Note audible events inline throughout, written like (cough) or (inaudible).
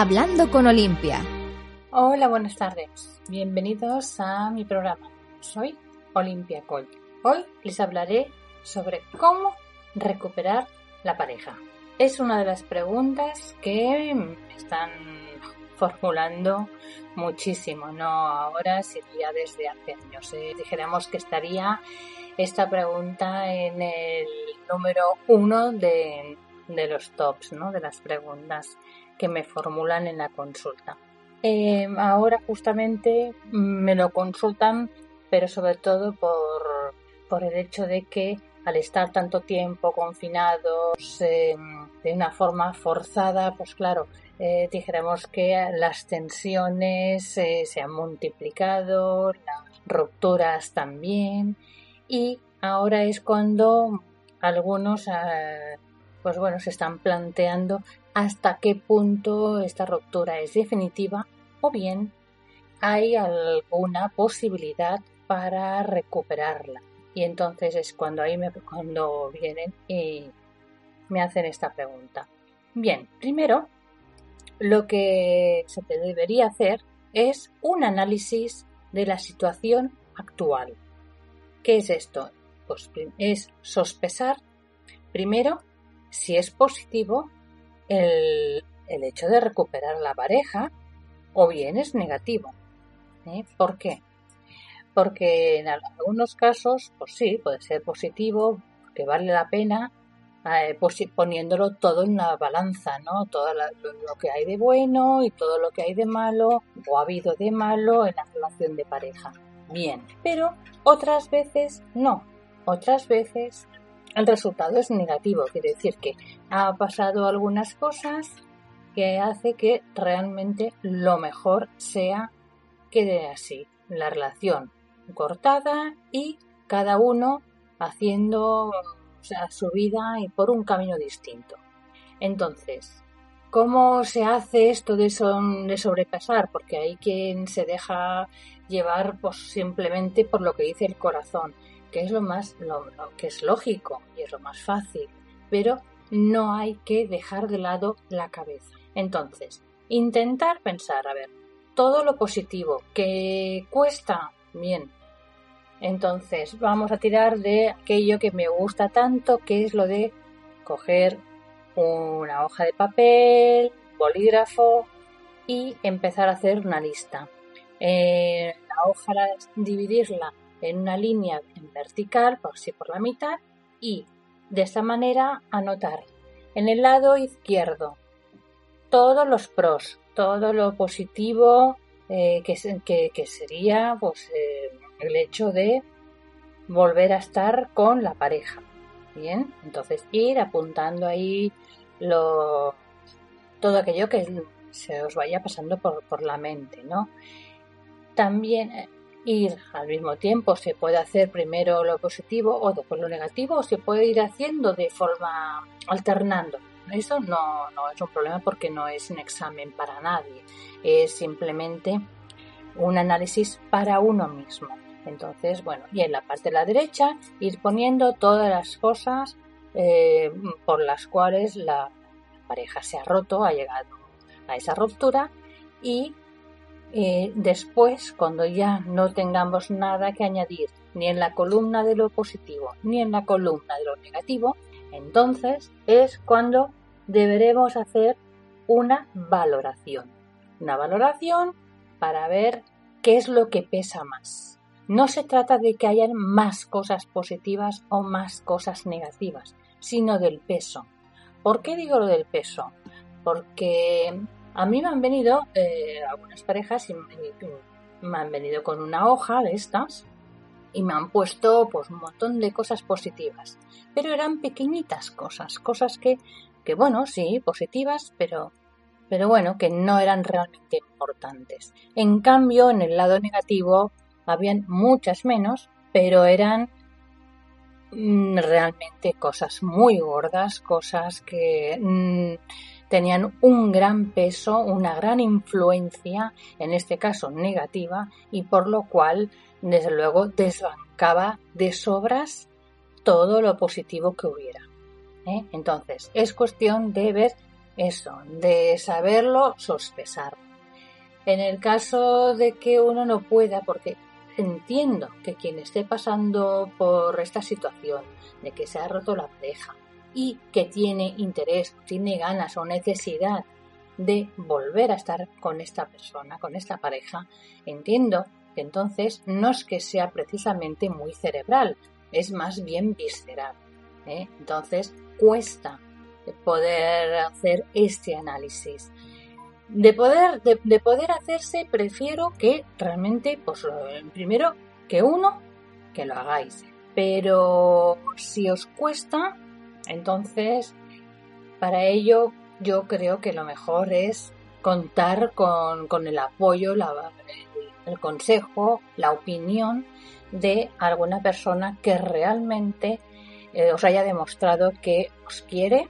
Hablando con Olimpia. Hola, buenas tardes. Bienvenidos a mi programa. Soy Olimpia Coy. Hoy les hablaré sobre cómo recuperar la pareja. Es una de las preguntas que están formulando muchísimo, no ahora, sino ya desde hace años. Eh, dijéramos que estaría esta pregunta en el número uno de, de los tops, ¿no? De las preguntas que me formulan en la consulta. Eh, ahora justamente me lo consultan, pero sobre todo por, por el hecho de que al estar tanto tiempo confinados eh, de una forma forzada, pues claro, eh, dijéramos que las tensiones se han multiplicado, las rupturas también, y ahora es cuando algunos pues bueno, se están planteando hasta qué punto esta ruptura es definitiva o bien hay alguna posibilidad para recuperarla. Y entonces es cuando ahí cuando vienen y me hacen esta pregunta. Bien, primero lo que se debería hacer es un análisis de la situación actual. ¿Qué es esto? Pues es sospesar primero si es positivo el, hecho de recuperar la pareja o bien es negativo. ¿eh? ¿Por qué? Porque en algunos casos, pues sí, puede ser positivo, que vale la pena eh, pues poniéndolo todo en la balanza, ¿no? Todo lo, que hay de bueno y todo lo que hay de malo o ha habido de malo en la relación de pareja. Bien, pero otras veces no. Otras veces el resultado es negativo, quiere decir que ha pasado algunas cosas que hace que realmente lo mejor sea quede así, la relación cortada y cada uno haciendo su vida y por un camino distinto. Entonces, ¿cómo se hace esto de, de sobrepasar? Porque hay quien se deja llevar pues, simplemente por lo que dice el corazón que es lo más que es lógico y es lo más fácil, pero no hay que dejar de lado la cabeza. Entonces, intentar pensar, a ver, todo lo positivo que cuesta, bien. Entonces, vamos a tirar de aquello que me gusta tanto, que es lo de coger una hoja de papel, bolígrafo y empezar a hacer una lista. Eh, la hoja, dividirla en una línea en vertical, por si por la mitad, y de esta manera anotar en el lado izquierdo todos los pros, todo lo positivo eh, que, que, sería pues, eh, el hecho de volver a estar con la pareja. Bien, entonces ir apuntando ahí lo, todo aquello que se os vaya pasando por, por la mente, ¿no? También eh, ir al mismo tiempo. Se puede hacer primero lo positivo o después lo negativo o se puede ir haciendo de forma alternando. Eso no, no es un problema porque no es un examen para nadie. Es simplemente un análisis para uno mismo. Entonces, bueno, y en la parte de la derecha ir poniendo todas las cosas eh, por las cuales la pareja se ha roto, ha llegado a esa ruptura y eh, después, cuando ya no tengamos nada que añadir ni en la columna de lo positivo ni en la columna de lo negativo, entonces es cuando deberemos hacer una valoración. Una valoración para ver qué es lo que pesa más. No se trata de que hayan más cosas positivas o más cosas negativas, sino del peso. ¿Por qué digo lo del peso? Porque a mí me han venido eh, algunas parejas y me han venido con una hoja de estas y me han puesto pues un montón de cosas positivas. Pero eran pequeñitas cosas, cosas que, que bueno, sí, positivas, pero, pero bueno, que no eran realmente importantes. En cambio, en el lado negativo habían muchas menos, pero eran mm, realmente cosas muy gordas, cosas que mm, tenían un gran peso, una gran influencia, en este caso negativa, y por lo cual, desde luego, desbancaba de sobras todo lo positivo que hubiera. ¿eh? Entonces, es cuestión de ver eso, de saberlo sospesar. En el caso de que uno no pueda, porque entiendo que quien esté pasando por esta situación de que se ha roto la pareja y que tiene interés, tiene ganas o necesidad de volver a estar con esta persona, con esta pareja, entiendo que entonces no es que sea precisamente muy cerebral, es más bien visceral. ¿eh? Entonces cuesta poder hacer este análisis. De poder, de, poder hacerse, prefiero que realmente, pues primero, que uno, que lo hagáis. Pero si os cuesta, entonces, para ello, yo creo que lo mejor es contar con, el apoyo, el consejo, la opinión de alguna persona que realmente eh, os haya demostrado que os quiere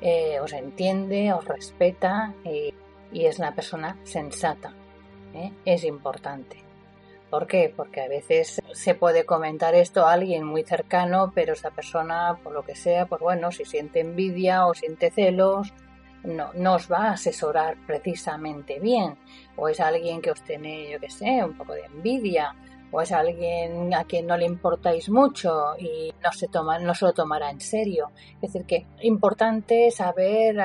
eh, os entiende, os respeta y, es una persona sensata. ¿eh? Es importante. ¿Por qué? Porque a veces se puede comentar esto a alguien muy cercano, pero esa persona, por lo que sea, pues bueno, si siente envidia o siente celos, no, no os va a asesorar precisamente bien. O es alguien que os tiene, yo qué sé, un poco de envidia o es alguien a quien no le importáis mucho y no se toma, no se lo tomará en serio. Es decir, que es importante saber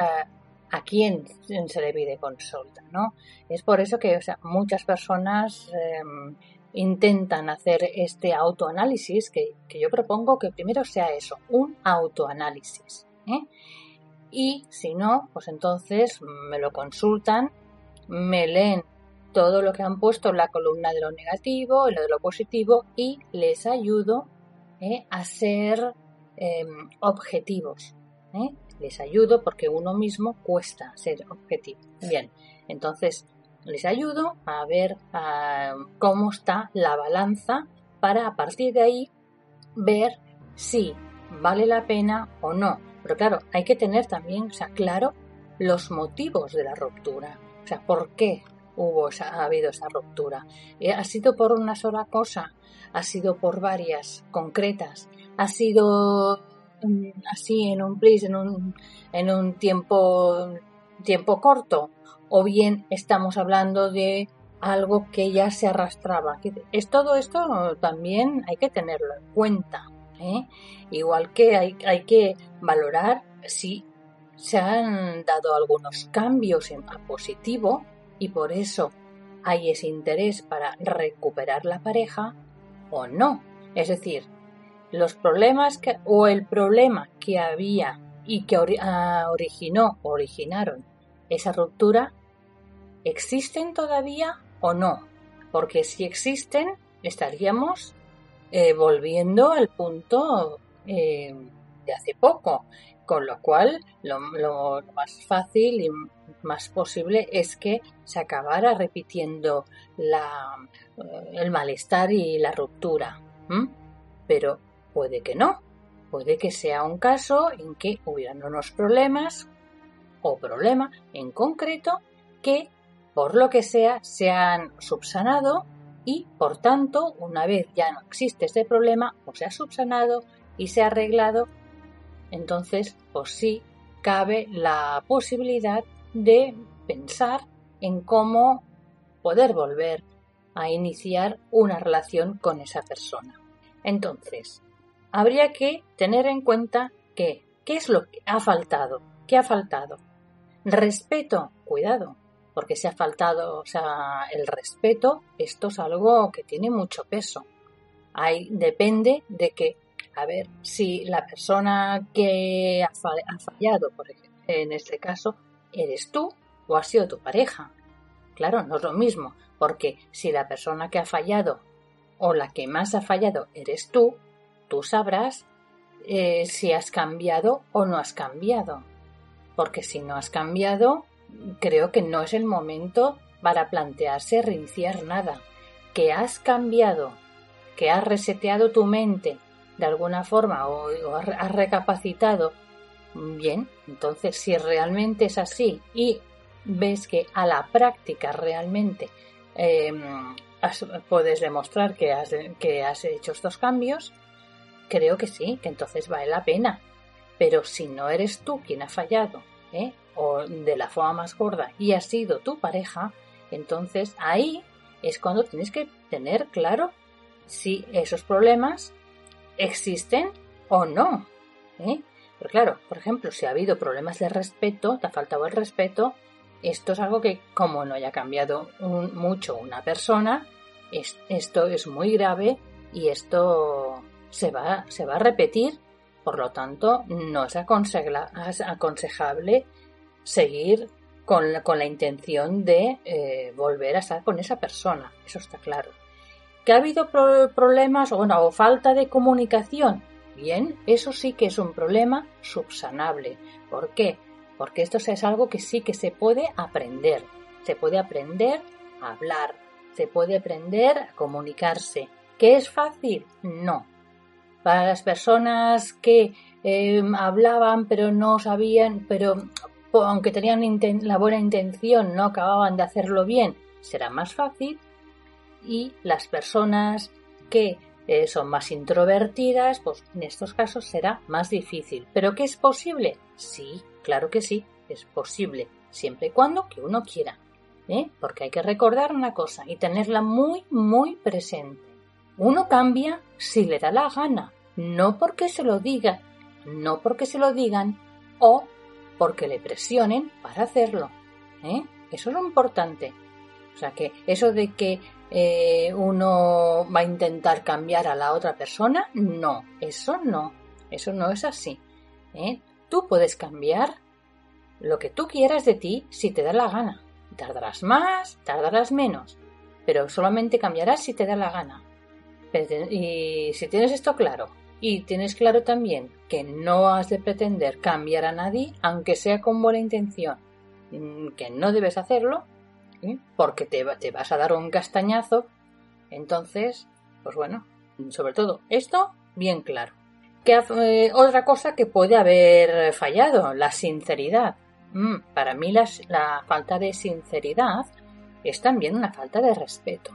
a, quién se le pide consulta, ¿no? Es por eso que muchas personas em, intentan hacer este autoanálisis, que, que, yo propongo que primero sea eso, un autoanálisis. ¿eh? Y si no, pues entonces me lo consultan, me leen todo lo que han puesto en la columna de lo negativo, en lo de lo positivo y les ayudo eh, a ser em, objetivos. Eh. Les ayudo porque uno mismo cuesta ser objetivo. Bien, entonces les ayudo a ver cómo está la balanza para a partir de ahí ver si vale la pena o no. Pero claro, hay que tener también, o sea, claro, los motivos de la ruptura. O sea, ¿por qué hubo, ha habido esa ruptura. Eh, ¿Ha sido por una sola cosa? ¿Ha sido por varias concretas? ¿Ha sido así en un plis, en un, en un tiempo, tiempo corto? ¿O bien estamos hablando de algo que ya se arrastraba? Es todo esto también hay que tenerlo en cuenta. ¿eh? Igual que hay, hay que valorar si se han dado algunos cambios en, a positivo y por eso hay ese interés para recuperar la pareja o no. Es decir, los problemas que, o el problema que había y que ah, originó originaron esa ruptura, ¿existen todavía o no? Porque si existen, estaríamos eh, volviendo al punto eh, de hace poco, con lo cual lo, más fácil y más posible es que se acabara repitiendo la, eh, el malestar y la ruptura. Pero puede que no. Puede que sea un caso en que hubieran unos problemas o problema en concreto que por lo que sea se han subsanado y por tanto una vez ya no existe ese problema o se ha subsanado y se ha arreglado entonces pues sí cabe la posibilidad de pensar en cómo poder volver a iniciar una relación con esa persona. Entonces, habría que tener en cuenta que, ¿qué es lo que ha faltado? ¿Qué ha faltado? Respeto, cuidado, porque si ha faltado, o sea, el respeto, esto es algo que tiene mucho peso. Ahí depende de que a ver si la persona que ha fallado, por ejemplo, en este caso, eres tú o ha sido tu pareja. Claro, no es lo mismo, porque si la persona que ha fallado o la que más ha fallado eres tú, tú sabrás eh, si has cambiado o no has cambiado. Porque si no has cambiado, creo que no es el momento para plantearse reiniciar nada. Que has cambiado, que has reseteado tu mente de alguna forma o, has recapacitado, bien, entonces si realmente es así y ves que a la práctica realmente em, puedes demostrar que has, que has hecho estos cambios, creo que sí, que entonces vale la pena. Pero si no eres tú quien ha fallado, ¿eh? o de la forma más gorda y ha sido tu pareja, entonces ahí es cuando tienes que tener claro si esos problemas existen o no. ¿eh? Pero claro, por ejemplo, si ha habido problemas de respeto, te ha faltado el respeto, esto es algo que como no haya cambiado mucho una persona, esto es muy grave y esto se va, se va a repetir. Por lo tanto, no es aconsejable seguir con la, con la intención de eh, volver a estar con esa persona. Eso está claro. ¿Que ha habido problemas o falta de comunicación? Bien, eso sí que es un problema subsanable. ¿Por qué? Porque esto es algo que sí que se puede aprender. Se puede aprender a hablar, se puede aprender a comunicarse. ¿Qué es fácil? No. Para las personas que em, hablaban pero no sabían, pero aunque tenían la buena intención no acababan de hacerlo bien, será más fácil y las personas que eh, son más introvertidas, pues en estos casos será más difícil. ¿Pero qué es posible? Sí, claro que sí, es posible, siempre y cuando que uno quiera. ¿eh? Porque hay que recordar una cosa y tenerla muy, muy presente. Uno cambia si le da la gana, no porque se lo diga, no porque se lo digan o porque le presionen para hacerlo. ¿eh? Eso es lo importante. O sea que eso de que eh, uno va a intentar cambiar a la otra persona. No, eso no, eso no es así. ¿eh? Tú puedes cambiar lo que tú quieras de ti si te da la gana. Tardarás más, tardarás menos, pero solamente cambiarás si te da la gana. Y si tienes esto claro, y tienes claro también que no has de pretender cambiar a nadie, aunque sea con buena intención, mm, que no debes hacerlo, porque te, te vas a dar un castañazo. Entonces, pues bueno, sobre todo esto, bien claro. Que, eh, otra cosa que puede haber fallado, la sinceridad. Mm, para mí la falta de sinceridad es también una falta de respeto.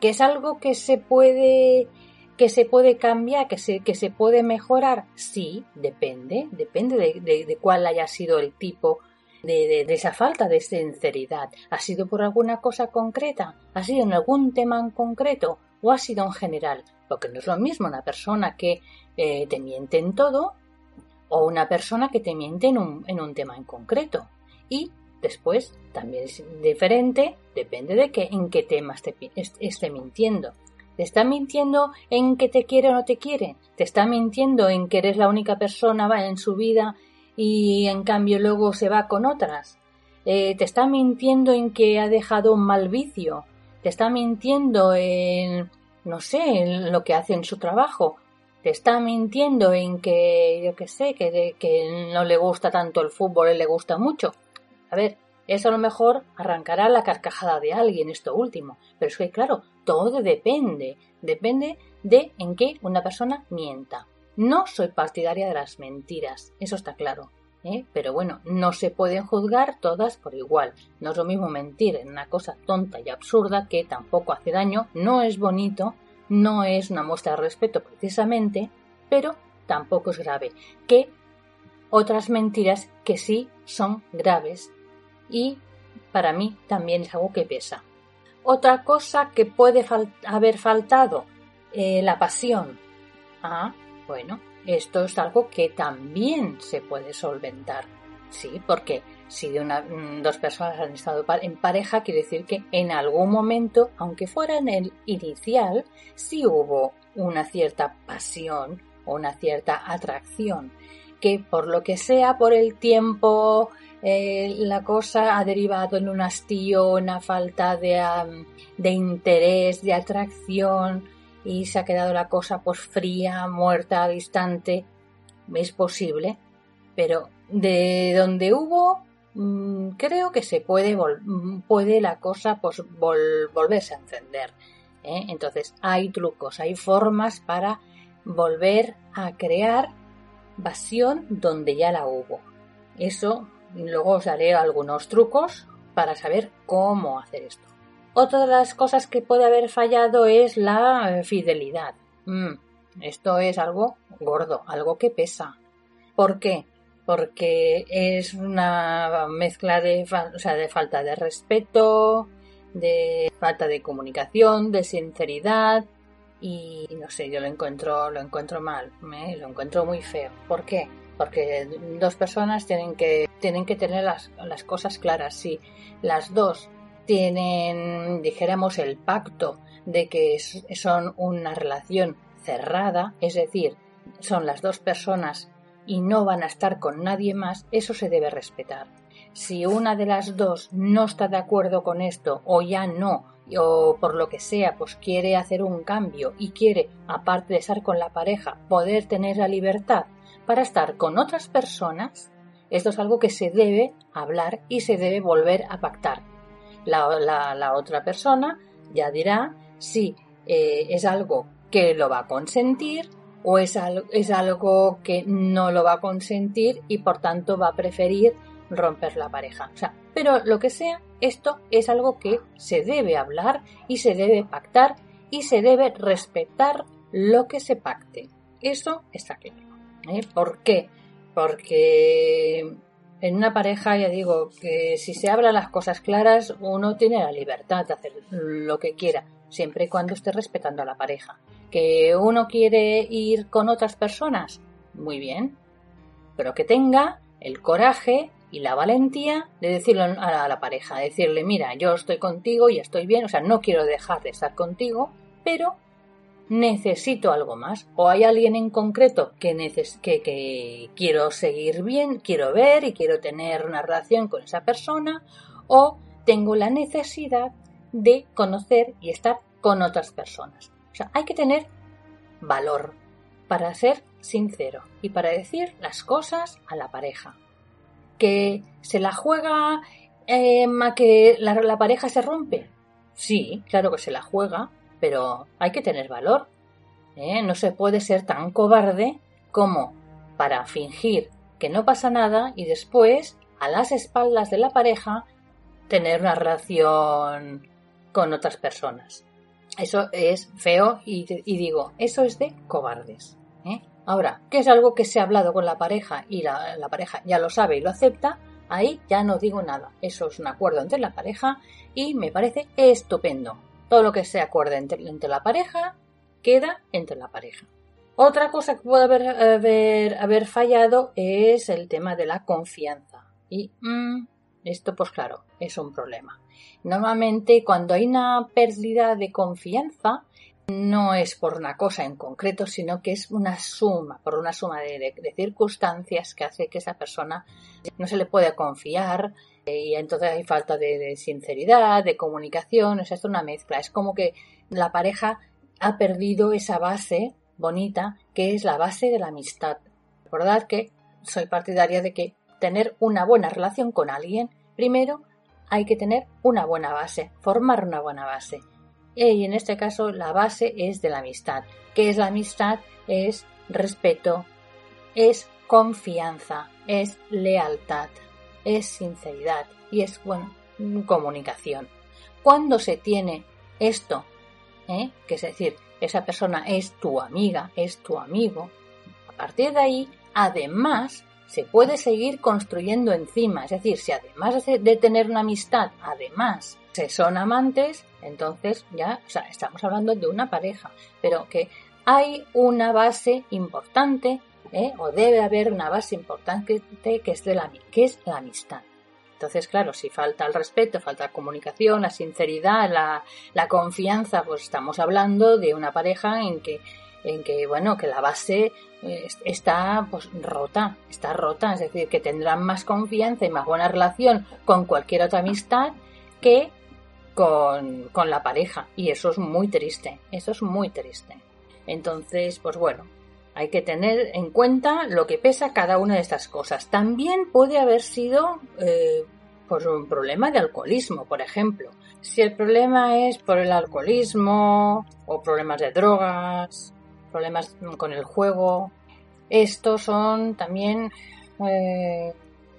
Que es algo que se puede que se puede cambiar, que se, que se puede mejorar. Sí, depende, depende de, de cuál haya sido el tipo de, esa falta de sinceridad? ¿Ha sido por alguna cosa concreta? ¿Ha sido en algún tema en concreto? ¿O ha sido en general? Porque no es lo mismo una persona que eh, te miente en todo o una persona que te miente en un, en un tema en concreto. Y después también es diferente, depende de que, en qué temas te, esté mintiendo. ¿Te está mintiendo en que te quiere o no te quiere? ¿Te está mintiendo en que eres la única persona en su vida y en cambio luego se va con otras. Eh, te está mintiendo en que ha dejado un mal vicio. Te está mintiendo en, no sé, en lo que hace en su trabajo. Te está mintiendo en que, yo qué sé, que, que no le gusta tanto el fútbol, y le gusta mucho. A ver, eso a lo mejor arrancará la carcajada de alguien, esto último. Pero es que, claro, todo depende. Depende de en qué una persona mienta. No soy partidaria de las mentiras, eso está claro. ¿eh? Pero bueno, no se pueden juzgar todas por igual. No es lo mismo mentir en una cosa tonta y absurda que tampoco hace daño, no es bonito, no es una muestra de respeto precisamente, pero tampoco es grave. Que otras mentiras que sí son graves y para mí también es algo que pesa. Otra cosa que puede haber faltado, eh, la pasión. Ah, bueno, esto es algo que también se puede solventar. Sí, porque si mm, dos personas han estado en pareja, quiere decir que en algún momento, aunque fuera en el inicial, sí hubo una cierta pasión o una cierta atracción, que por lo que sea, por el tiempo, eh, la cosa ha derivado en un hastío, una falta de, de interés, de atracción, y se ha quedado la cosa pues fría, muerta, distante. Es posible, pero de donde hubo mm, creo que se puede puede la cosa pues volverse a encender. ¿eh? Entonces hay trucos, hay formas para volver a crear pasión donde ya la hubo. Eso luego os daré algunos trucos para saber cómo hacer esto. Otra de las cosas que puede haber fallado es la eh, fidelidad. Mm, esto es algo gordo, algo que pesa. ¿Por qué? porque es una mezcla de, falta de respeto, de falta de comunicación, de sinceridad y no sé, yo lo encuentro, lo encuentro mal, ¿eh? lo encuentro muy feo. ¿Por qué? Porque dos personas tienen que, tienen que tener las, las cosas claras. Si las dos tienen, dijéramos, el pacto de que son una relación cerrada, es decir, son las dos personas y no van a estar con nadie más, eso se debe respetar. Si una de las dos no está de acuerdo con esto o ya no, o por lo que sea, pues quiere hacer un cambio y quiere, aparte de estar con la pareja, poder tener la libertad para estar con otras personas, esto es algo que se debe hablar y se debe volver a pactar. La, otra persona ya dirá si eh, es algo que lo va a consentir o es, algo que no lo va a consentir y por tanto va a preferir romper la pareja. Pero lo que sea, esto es algo que se debe hablar y se debe pactar y se debe respetar lo que se pacte. Eso está claro. ¿Eh? ¿Por qué? Porque en una pareja, ya digo, que si se hablan las cosas claras, uno tiene la libertad de hacer lo que quiera, siempre y cuando esté respetando a la pareja. ¿Que uno quiere ir con otras personas? Muy bien. Pero que tenga el coraje y la valentía de decirle a la, pareja, decirle, mira, yo estoy contigo y estoy bien, o sea, no quiero dejar de estar contigo, pero necesito algo más. O hay alguien en concreto que, que, que quiero seguir bien, quiero ver y quiero tener una relación con esa persona, o tengo la necesidad de conocer y estar con otras personas. O sea, hay que tener valor para ser sincero y para decir las cosas a la pareja. Que se la juega eh, a que la, pareja se rompe. Sí, claro que se la juega, pero hay que tener valor. ¿eh? No se puede ser tan cobarde como para fingir que no pasa nada y después, a las espaldas de la pareja, tener una relación con otras personas. Eso es feo y, digo, eso es de cobardes. ¿eh? Ahora, ¿qué es algo que se ha hablado con la pareja y la, pareja ya lo sabe y lo acepta? Ahí ya no digo nada. Eso es un acuerdo entre la pareja y me parece estupendo. Todo lo que se acuerde entre, la pareja queda entre la pareja. Otra cosa que puede haber, fallado es el tema de la confianza. Y mm, esto, pues claro, es un problema. Normalmente cuando hay una pérdida de confianza, no es por una cosa en concreto, sino que es una suma, por una suma de, circunstancias que hace que esa persona no se le pueda confiar y entonces hay falta de, sinceridad, de comunicación, es una mezcla. Es como que la pareja ha perdido esa base bonita que es la base de la amistad. Recordad que soy partidaria de que tener una buena relación con alguien, primero hay que tener una buena base, formar una buena base. Y en este caso la base es de la amistad. ¿Qué es la amistad? Es respeto, es confianza, es lealtad, es sinceridad y es bueno, comunicación. Cuando se tiene esto, ¿eh? que es decir, esa persona es tu amiga, es tu amigo, a partir de ahí, además, se puede seguir construyendo encima. Es decir, si además de tener una amistad, además se son amantes, entonces ya estamos hablando de una pareja, pero que hay una base importante, ¿eh? o debe haber una base importante que es, de la, que es la amistad. Entonces, claro, si falta el respeto, falta comunicación, la sinceridad, la, la confianza, pues estamos hablando de una pareja en que en que bueno que la base eh, está pues rota está rota es decir que tendrán más confianza y más buena relación con cualquier otra amistad que con, con la pareja y eso es muy triste eso es muy triste entonces pues bueno hay que tener en cuenta lo que pesa cada una de estas cosas. También puede haber sido eh, por un problema de alcoholismo, por ejemplo. Si el problema es por el alcoholismo o problemas de drogas problemas con el juego. Estos son también, eh,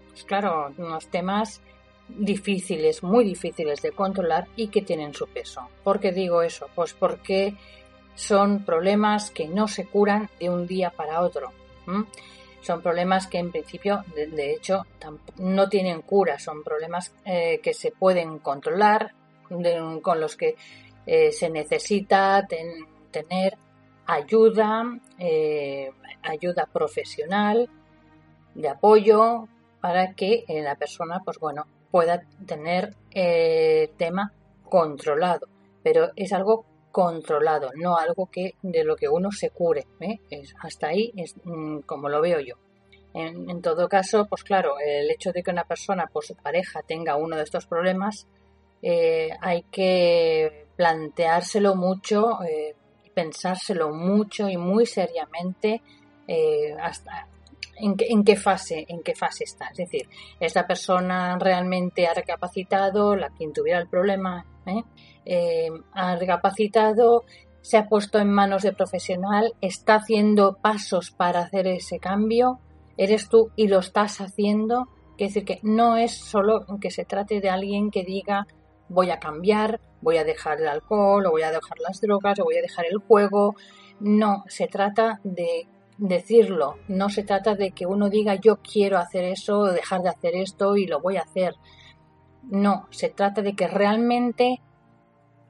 pues claro, unos temas difíciles, muy difíciles de controlar y que tienen su peso. ¿Por qué digo eso? Pues porque son problemas que no se curan de un día para otro. son problemas que en principio, de, hecho, no tienen cura, son problemas eh, que se pueden controlar, con los que eh, se necesita tener ayuda, eh, ayuda profesional, de apoyo, para que la persona, pues bueno, pueda tener el tema controlado. Pero es algo controlado, no algo que de lo que uno se cure. ¿eh? hasta ahí es mm, como lo veo yo. En, todo caso, pues claro, el hecho de que una persona, por su pareja, tenga uno de estos problemas, eh, hay que planteárselo mucho, eh, pensárselo mucho y muy seriamente hasta en, en, qué fase, en qué fase está. Es decir, esta persona realmente ha recapacitado, la quien tuviera el problema, ¿eh? Eh, ha recapacitado, se ha puesto en manos de profesional, está haciendo pasos para hacer ese cambio, eres tú y lo estás haciendo. Quiere decir que no es solo que se trate de alguien que diga voy a cambiar, voy a dejar el alcohol, o voy a dejar las drogas, o voy a dejar el juego. No, se trata de decirlo, no se trata de que uno diga yo quiero hacer eso, dejar de hacer esto y lo voy a hacer. No, se trata de que realmente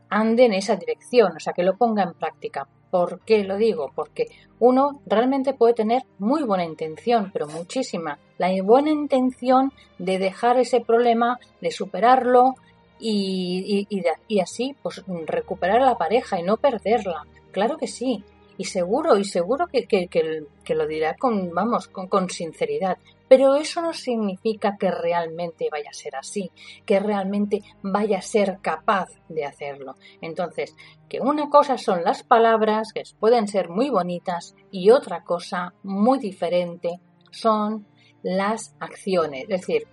ande en esa dirección, o sea, que lo ponga en práctica. ¿Por qué lo digo? Porque uno realmente puede tener muy buena intención, pero muchísima. La buena intención de dejar ese problema, de superarlo y, y, así pues recuperar la pareja y no perderla. Claro que sí. Y seguro, y seguro que, que, lo dirá con, vamos, con sinceridad. Pero eso no significa que realmente vaya a ser así, que realmente vaya a ser capaz de hacerlo. Entonces, que una cosa son las palabras, que pueden ser muy bonitas, y otra cosa muy diferente son las acciones. Es decir,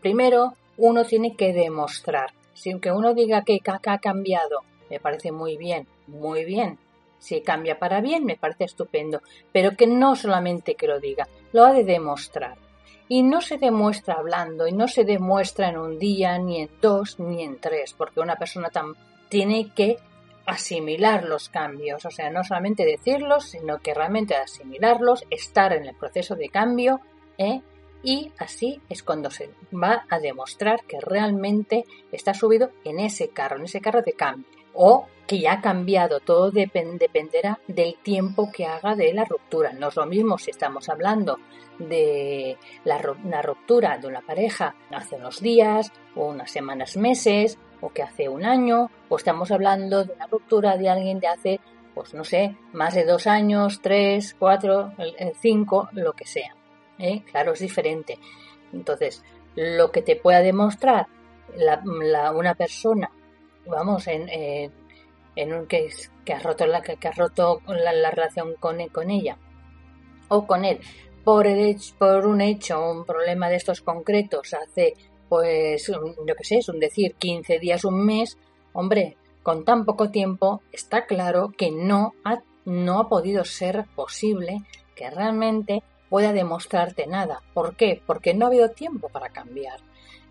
primero uno tiene que demostrar. Sin que uno diga que caca ha cambiado, me parece muy bien, muy bien. Si cambia para bien, me parece estupendo. Pero que no solamente que lo diga, lo ha de demostrar. Y no se demuestra hablando, y no se demuestra en un día, ni en dos, ni en tres, porque una persona tiene que asimilar los cambios, o sea, no solamente decirlos, sino que realmente asimilarlos, estar en el proceso de cambio, ¿eh? y así es cuando se va a demostrar que realmente está subido en ese carro, en ese carro de cambio, o que ya ha cambiado, todo dependerá del tiempo que haga de la ruptura. No es lo mismo si estamos hablando de la, una ruptura de una pareja hace unos días o unas semanas, meses o que hace un año o estamos hablando de una ruptura de alguien de hace pues no sé, más de dos años, tres, cuatro, cinco, lo que sea. ¿eh? Claro, es diferente. Entonces, lo que te pueda demostrar una persona, vamos, en, en, un que, que, ha roto la, que, ha roto la, relación con, con ella o con él por, el, por un hecho, un problema de estos concretos hace, pues, yo qué sé, es un decir, 15 días, un mes, hombre, con tan poco tiempo, está claro que no ha, no ha podido ser posible que realmente pueda demostrarte nada. ¿Por qué? Porque no ha habido tiempo para cambiar.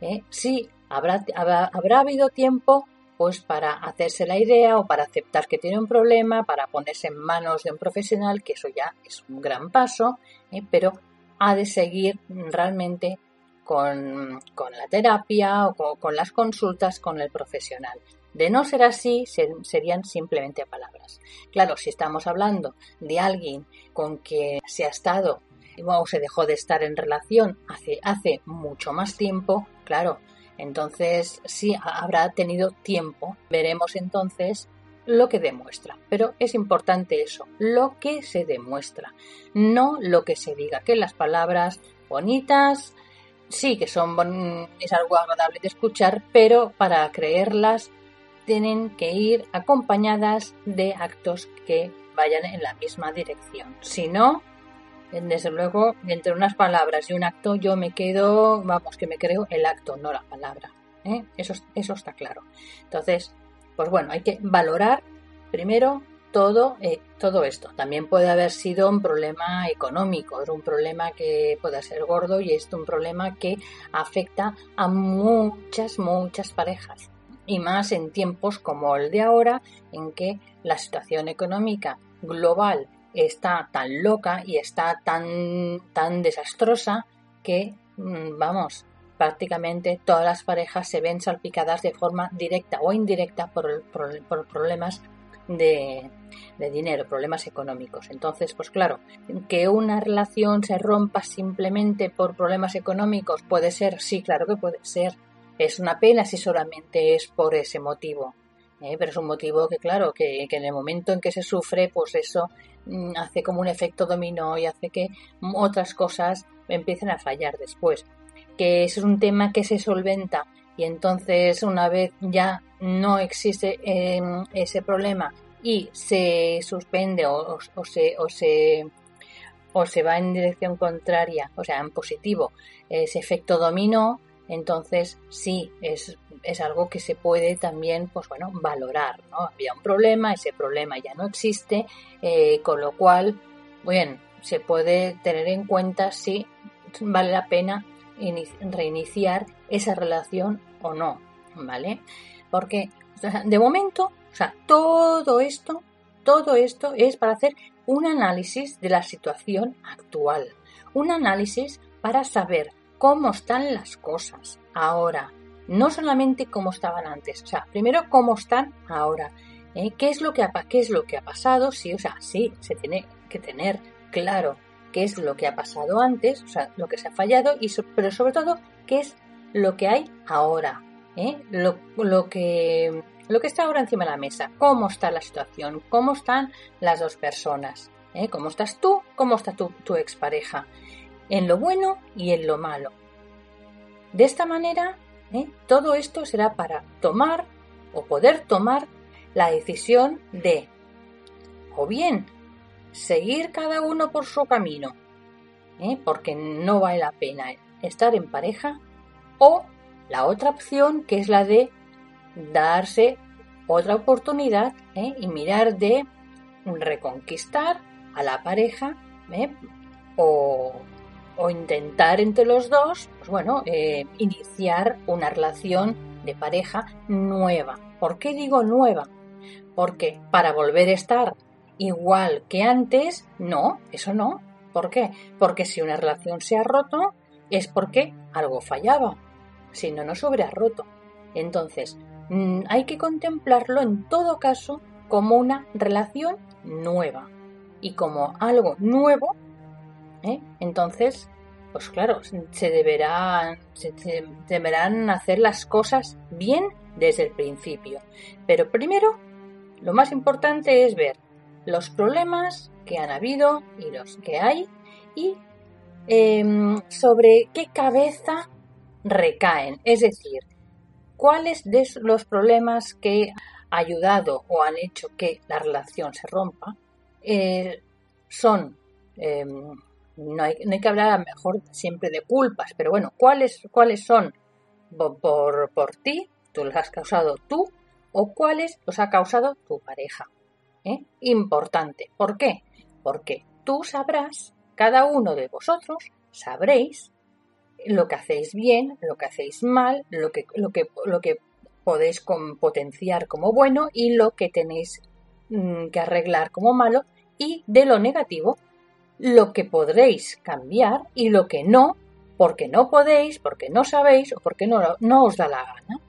¿eh? Sí, habrá, habrá, habrá habido tiempo pues para hacerse la idea o para aceptar que tiene un problema, para ponerse en manos de un profesional, que eso ya es un gran paso, ¿eh? pero ha de seguir realmente con, la terapia o con, las consultas con el profesional. De no ser así, serían simplemente palabras. Claro, si estamos hablando de alguien con que se ha estado o se dejó de estar en relación hace, hace mucho más tiempo, claro, entonces sí habrá tenido tiempo. Veremos entonces lo que demuestra. Pero es importante eso, lo que se demuestra, no lo que se diga, que las palabras bonitas sí que son es algo agradable de escuchar, pero para creerlas tienen que ir acompañadas de actos que vayan en la misma dirección. Si no, desde luego, entre unas palabras y un acto yo me quedo, vamos, que me creo el acto, no la palabra. ¿eh? Eso, eso está claro. Entonces, pues bueno, hay que valorar primero todo, eh, todo esto. También puede haber sido un problema económico, es un problema que puede ser gordo y es un problema que afecta a muchas, muchas parejas. Y más en tiempos como el de ahora, en que la situación económica global está tan loca y está tan, tan desastrosa que, mm, vamos, prácticamente todas las parejas se ven salpicadas de forma directa o indirecta por, por, problemas de, de, dinero, problemas económicos. Entonces, pues claro, que una relación se rompa simplemente por problemas económicos puede ser, sí, claro que puede ser. Es una pena si solamente es por ese motivo. ¿Eh? Pero es un motivo que, claro, que, que en el momento en que se sufre, pues eso mm, hace como un efecto dominó y hace que otras cosas empiecen a fallar después que es un tema que se solventa y entonces una vez ya no existe em, ese problema y se suspende o, se, o, se, o se va en dirección contraria, o sea, en positivo, ese efecto dominó, entonces sí, es, es algo que se puede también, pues bueno, valorar, ¿no? Había un problema, ese problema ya no existe, eh, con lo cual, bien, se puede tener en cuenta si vale la pena reiniciar esa relación o no, ¿vale? Porque de momento, o sea, todo esto, todo esto es para hacer un análisis de la situación actual, un análisis para saber cómo están las cosas ahora, no solamente cómo estaban antes, o sea, primero cómo están ahora, ¿eh? ¿Qué, es lo que ha, ¿qué es lo que ha pasado? Sí, o sea, sí, se tiene que tener claro qué es lo que ha pasado antes, o sea, lo que se ha fallado, y pero sobre todo qué es lo que hay ahora, ¿eh? lo, que, lo que está ahora encima de la mesa, cómo está la situación, cómo están las dos personas, ¿eh? cómo estás tú, cómo está tu, tu expareja, en lo bueno y en lo malo. De esta manera, ¿eh? todo esto será para tomar o poder tomar la decisión de o bien seguir cada uno por su camino, ¿eh? porque no vale la pena estar en pareja, o la otra opción que es la de darse otra oportunidad ¿eh? y mirar de reconquistar a la pareja ¿eh? O, intentar entre los dos, pues bueno, iniciar una relación de pareja nueva. ¿Por qué digo nueva? Porque para volver a estar igual que antes, no, eso no. ¿Por qué? Porque si una relación se ha roto es porque algo fallaba. Si no, no se hubiera roto. Entonces, mm, hay que contemplarlo en todo caso como una relación nueva. Y como algo nuevo, ¿eh? entonces, pues claro, se deberán, se deberán hacer las cosas bien desde el principio. Pero primero, lo más importante es ver los problemas que han habido y los que hay y em, sobre qué cabeza recaen, es decir, cuáles de los problemas que han ayudado o han hecho que la relación se rompa eh, son, em, no, hay, que hablar a mejor siempre de culpas, pero bueno, cuáles, cuáles son por, por ti, tú los has causado tú, o cuáles los ha causado tu pareja. ¿eh? Importante. ¿Por qué? Porque tú sabrás, cada uno de vosotros sabréis lo que hacéis bien, lo que hacéis mal, lo que, lo que, lo que podéis potenciar como bueno y lo que tenéis mm, que arreglar como malo y de lo negativo lo que podréis cambiar y lo que no, porque no podéis, porque no sabéis o porque no, no os da la gana.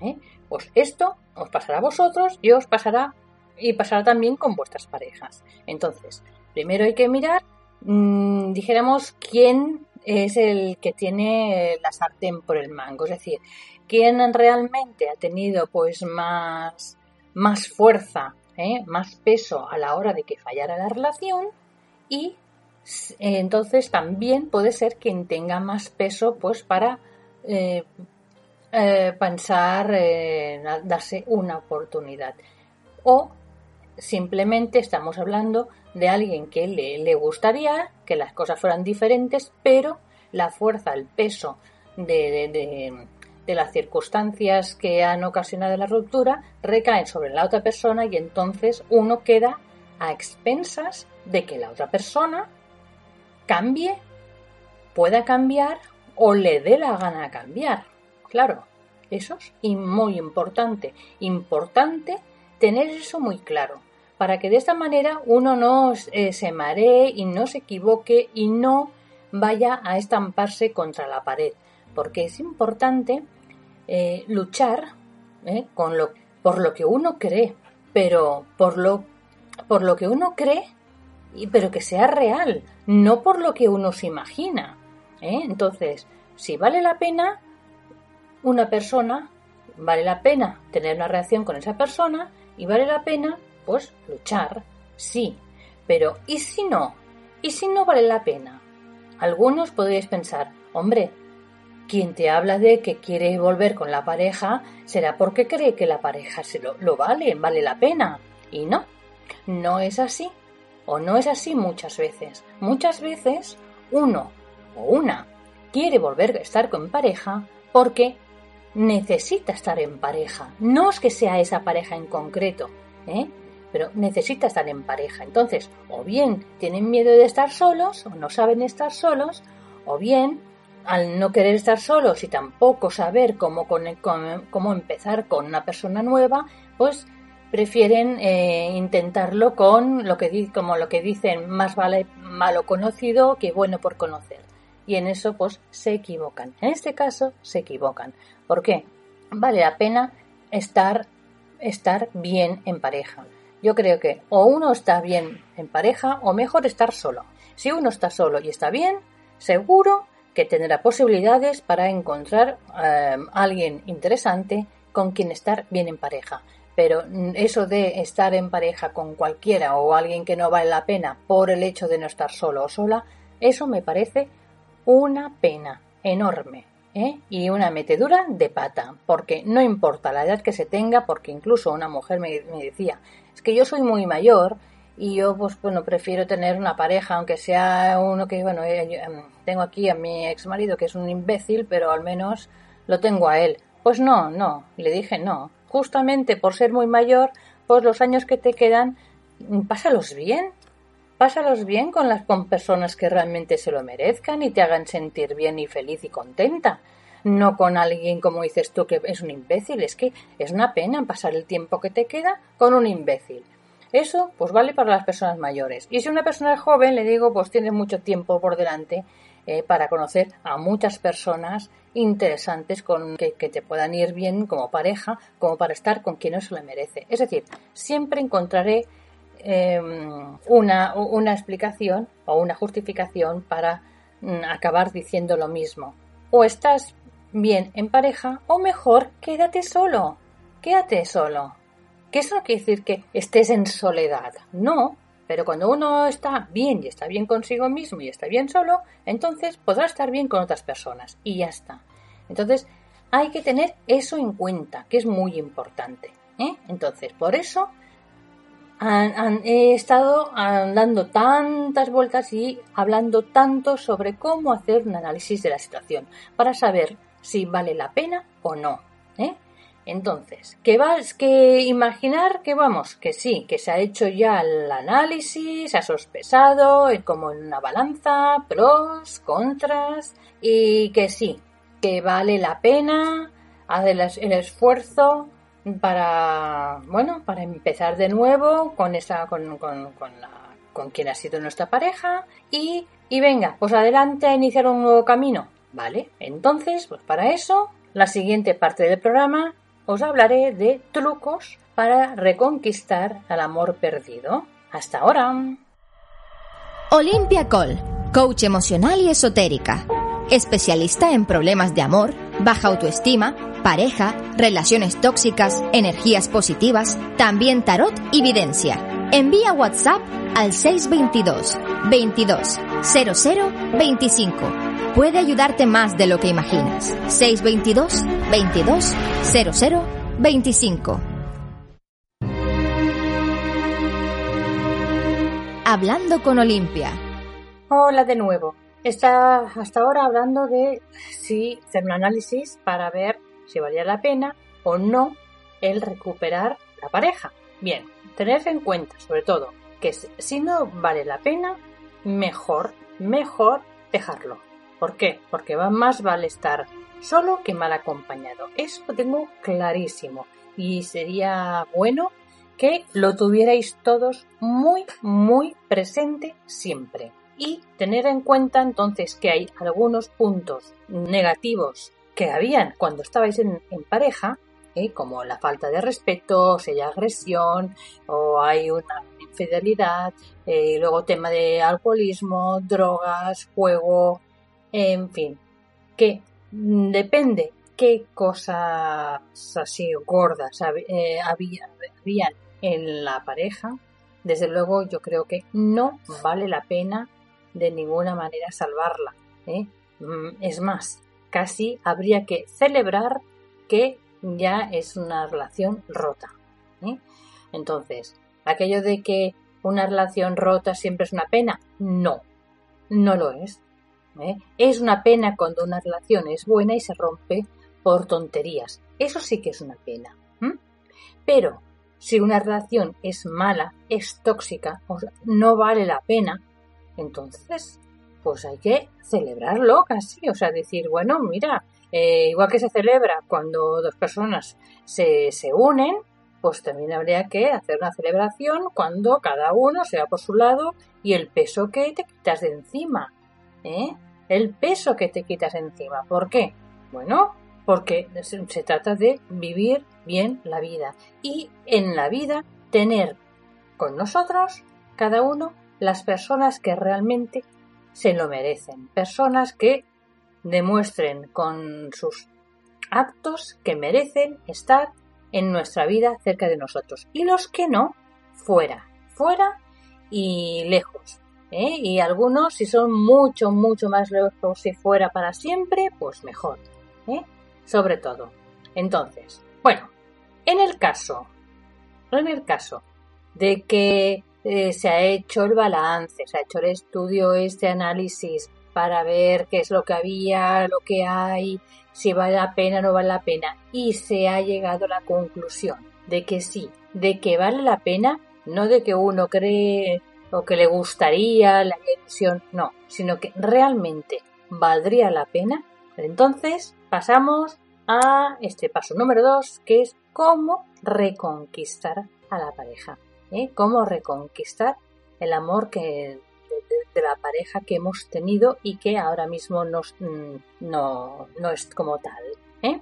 ¿eh? Pues esto os pasará a vosotros y os pasará y pasará también con vuestras parejas. Entonces, primero hay que mirar, mmm, dijéramos, quién es el que tiene la sartén por el mango, es decir, quién realmente ha tenido pues más, más fuerza, ¿eh? más peso a la hora de que fallara la relación y entonces también puede ser quien tenga más peso pues para eh, eh, pensar darse una oportunidad. O Simplemente estamos hablando de alguien que le, gustaría que las cosas fueran diferentes, pero la fuerza, el peso de, las circunstancias que han ocasionado la ruptura recaen sobre la otra persona y entonces uno queda a expensas de que la otra persona cambie, pueda cambiar o le dé la gana cambiar. Claro, eso es muy importante. Importante tener eso muy claro para que de esta manera uno no eh, se maree y no se equivoque y no vaya a estamparse contra la pared, porque es importante eh, luchar eh, con lo, por lo que uno cree, pero por lo, por lo que uno cree, pero que sea real, no por lo que uno se imagina. Entonces, si vale la pena una persona, vale la pena tener una reacción con esa persona y vale la pena, pues, luchar, sí. Pero, ¿y si no? ¿Y si no vale la pena? Algunos podríais pensar, hombre, quien te habla de que quiere volver con la pareja será porque cree que la pareja se lo vale, vale la pena. Y no, no es así. O no es así muchas veces. Muchas veces uno o una quiere volver a estar con pareja porque necesita estar en pareja. No es que sea esa pareja en concreto, ¿eh? pero necesita estar en pareja. Entonces, o bien tienen miedo de estar solos, o no saben estar solos, o bien, al no querer estar solos y tampoco saber cómo, cómo empezar con una persona nueva, pues prefieren eh, intentarlo con lo que como lo que dicen más vale malo conocido que bueno por conocer y en eso pues se equivocan en este caso se equivocan ¿por qué? vale la pena estar bien en pareja yo creo que o uno está bien en pareja o mejor estar solo. Si uno está solo y está bien, seguro que tendrá posibilidades para encontrar em, alguien interesante con quien estar bien en pareja. Pero eso de estar en pareja con cualquiera o alguien que no vale la pena por el hecho de no estar solo o sola, eso me parece una pena enorme. ¿eh? y una metedura de pata, porque no importa la edad que se tenga, porque incluso una mujer me, decía, es que yo soy muy mayor y yo pues bueno prefiero tener una pareja aunque sea uno que bueno eh, em, tengo aquí a mi ex marido que es un imbécil pero al menos lo tengo a él pues no no le dije no justamente por ser muy mayor pues los años que te quedan mm, pásalos bien pásalos bien con las con personas que realmente se lo merezcan y te hagan sentir bien y feliz y contenta no con alguien como dices tú que es un imbécil. Es que es una pena pasar el tiempo que te queda con un imbécil. Eso pues vale para las personas mayores. Y si una persona es joven, le digo, pues tienes mucho tiempo por delante eh, para conocer a muchas personas interesantes con que, te puedan ir bien como pareja, como para estar con quien no se le merece. Es decir, siempre encontraré em, una, una explicación o una justificación para mm, acabar diciendo lo mismo. O estás bien en pareja o mejor quédate solo. Quédate solo. Que eso no quiere decir que estés en soledad. No, pero cuando uno está bien y está bien consigo mismo y está bien solo, entonces podrá estar bien con otras personas y ya está. Entonces hay que tener eso en cuenta, que es muy importante. ¿eh? Entonces, por eso he estado dando tantas vueltas y hablando tanto sobre cómo hacer un análisis de la situación para saber si vale la pena o no. ¿eh? Entonces, ¿qué vas que imaginar que vamos, que sí, que se ha hecho ya el análisis, se ha sospesado, como en una balanza, pros, contras, y que sí, que vale la pena hacer el esfuerzo para, bueno, para empezar de nuevo con esa, con, con, con la con quien ha sido nuestra pareja y, y venga, pues adelante a iniciar un nuevo camino. Vale, entonces, pues para eso, la siguiente parte del programa os hablaré de trucos para reconquistar al amor perdido. Hasta ahora. Olimpia Col, coach emocional y esotérica. Especialista en problemas de amor, baja autoestima, pareja, relaciones tóxicas, energías positivas, también tarot y videncia. Envía WhatsApp al 622 22 00 25 puede ayudarte más de lo que imaginas. 622 22 00 25. Hablando con Olimpia. Hola de nuevo. Está hasta ahora hablando de si hacer un análisis para ver si valía la pena o no el recuperar la pareja. Bien, tened en cuenta sobre todo que si no vale la pena, mejor, mejor dejarlo. ¿Por qué? Porque va más vale estar solo que mal acompañado. Eso lo tengo clarísimo. Y sería bueno que lo tuvierais todos muy, muy presente siempre. Y tener en cuenta entonces que hay algunos puntos negativos que habían cuando estabais en, pareja, ¿eh? como la falta de respeto, o sea, agresión, o hay una infidelidad, eh, luego tema de alcoholismo, drogas, juego, en fin, que depende qué cosas así gordas eh, había, habían en la pareja, desde luego yo creo que no vale la pena de ninguna manera salvarla. ¿eh? Mm, es más, casi habría que celebrar que ya es una relación rota. ¿eh? Entonces, aquello de que una relación rota siempre es una pena, no, no lo es. ¿Eh? Es una pena cuando una relación es buena y se rompe por tonterías. Eso sí que es una pena. Pero si una relación es mala, es tóxica, no vale la pena, entonces, pues hay que celebrarlo casi, o sea, decir, bueno, mira, eh, igual que se celebra cuando dos personas se, se unen, pues también habría que hacer una celebración cuando cada uno se va por su lado y el peso que te quitas de encima, ¿eh? El peso que te quitas encima. ¿Por qué? Bueno, porque se trata de vivir bien la vida y en la vida tener con nosotros cada uno las personas que realmente se lo merecen, personas que demuestren con sus actos que merecen estar en nuestra vida cerca de nosotros y los que no, fuera, fuera y lejos. ¿Eh? Y algunos, si son mucho, mucho más lejos y fuera para siempre, pues mejor. ¿eh? sobre todo. Entonces, bueno, en el caso, en el caso de que eh, se ha hecho el balance, se ha hecho el estudio, este análisis para ver qué es lo que había, lo que hay, si vale la pena o no vale la pena, y se ha llegado a la conclusión de que sí, de que vale la pena, no de que uno cree o que le gustaría la ilusión, no, sino que realmente valdría la pena, entonces pasamos a este paso número dos, que es cómo reconquistar a la pareja. ¿eh? Cómo reconquistar el amor que, de, la pareja que hemos tenido y que ahora mismo nos, mm, no, no es como tal. ¿eh?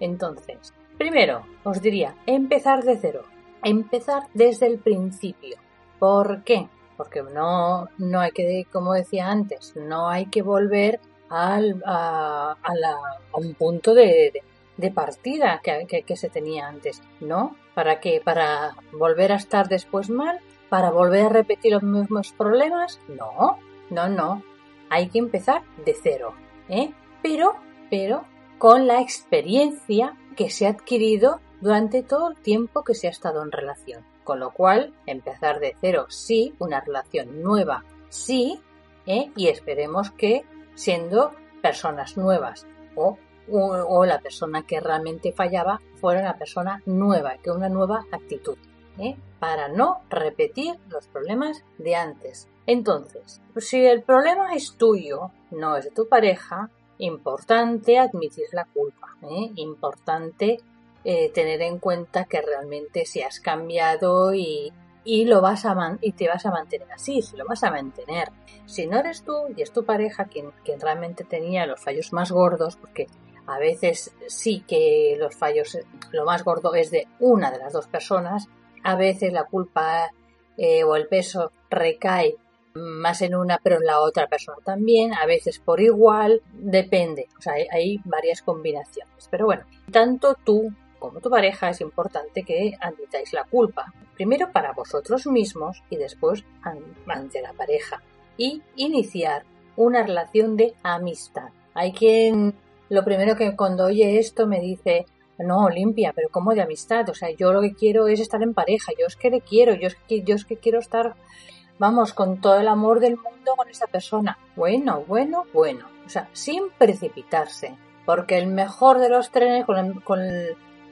Entonces, primero os diría empezar de cero, empezar desde el principio. ¿Por qué? Porque no, no hay que, como decía antes, no hay que volver al, a, un punto de, partida que, que, se tenía antes, ¿no? ¿Para qué? ¿Para volver a estar después mal? ¿Para volver a repetir los mismos problemas? No, no, no. Hay que empezar de cero, ¿eh? Pero, pero, con la experiencia que se ha adquirido durante todo el tiempo que se ha estado en relación. Con lo cual, empezar de cero, sí, una relación nueva, sí, ¿eh? y esperemos que siendo personas nuevas o, o, la persona que realmente fallaba fuera una persona nueva, que una nueva actitud, ¿eh? para no repetir los problemas de antes. Entonces, si el problema es tuyo, no es de tu pareja, importante admitir la culpa, ¿eh? importante eh, tener en cuenta que realmente si has cambiado y, y lo vas a y te vas a mantener así, si lo vas a mantener. Si no eres tú y es tu pareja quien, quien realmente tenía los fallos más gordos, porque a veces sí que los fallos, lo más gordo es de una de las dos personas, a veces la culpa eh, o el peso recae más en una pero en la otra persona también, a veces por igual, depende, o sea, hay varias combinaciones. Pero bueno, tanto tú como tu pareja es importante que admitáis la culpa, primero para vosotros mismos y después ante la pareja, y iniciar una relación de amistad. Hay quien lo primero que cuando oye esto me dice, no, limpia, pero ¿cómo de amistad? O sea, yo lo que quiero es estar en pareja, yo es que le quiero, yo es que, yo es que quiero estar, vamos, con todo el amor del mundo con esa persona. Bueno, bueno, bueno. O sea, sin precipitarse, porque el mejor de los trenes con, con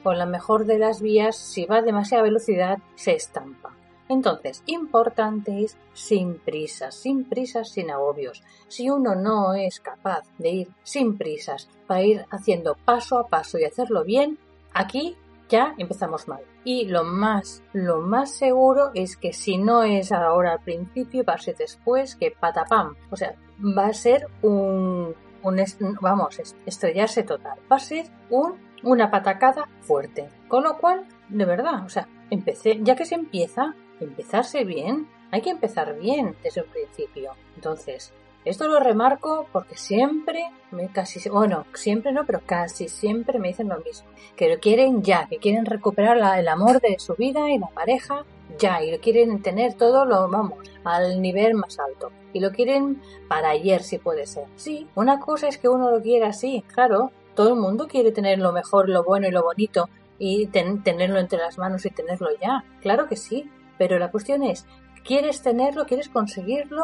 con la mejor de las vías, si va a demasiada velocidad, se estampa. Entonces, importante es sin prisas, sin prisas, sin agobios. Si uno no es capaz de ir sin prisas para ir haciendo paso a paso y hacerlo bien, aquí ya empezamos mal. Y lo más, lo más seguro es que si no es ahora al principio, va a ser después que patapam. O sea, va a ser un, un vamos, estrellarse total. Va a ser un, una patacada fuerte. Con lo cual, de verdad, o sea, empecé, ya que se empieza, empezarse bien, hay que empezar bien desde un principio. Entonces, esto lo remarco porque siempre, me casi, bueno, siempre no, pero casi siempre me dicen lo mismo. Que lo quieren ya, que quieren recuperar el amor de su vida y la pareja ya, y lo quieren tener todo, lo vamos, al nivel más alto. Y lo quieren para ayer, si puede ser. Sí, una cosa es que uno lo quiera así, claro. Todo el mundo quiere tener lo mejor, lo bueno y lo bonito y tenerlo entre las manos y tenerlo ya. Claro que sí. Pero la cuestión es, ¿quieres tenerlo? ¿Quieres conseguirlo?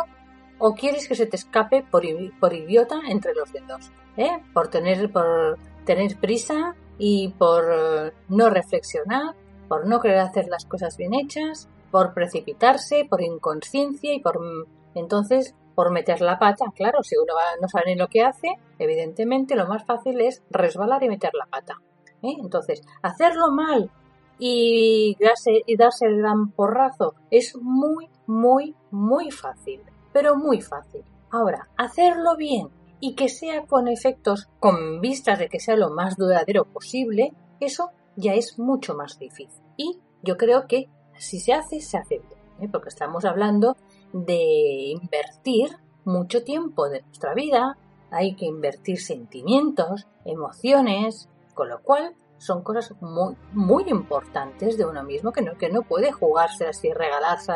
o quieres que se te escape por, por idiota entre los dedos, ¿eh? por tener por tener prisa y por no reflexionar, por no querer hacer las cosas bien hechas, por precipitarse, por inconsciencia y por entonces por meter la pata. Claro, si uno no sabe ni lo que hace, evidentemente lo más fácil es resbalar y meter la pata. ¿eh? Entonces, hacerlo mal y darse, y darse el gran porrazo es muy, muy, muy fácil pero muy fácil. Ahora, hacerlo bien y que sea con efectos con vistas de que sea lo más duradero posible, eso ya es mucho más difícil. Y yo creo que si se hace, se hace bien, ¿eh? porque estamos hablando de invertir mucho tiempo de nuestra vida, hay que invertir sentimientos, emociones, con lo cual son cosas muy, muy importantes de uno mismo que no, que no puede jugarse así, regalarse,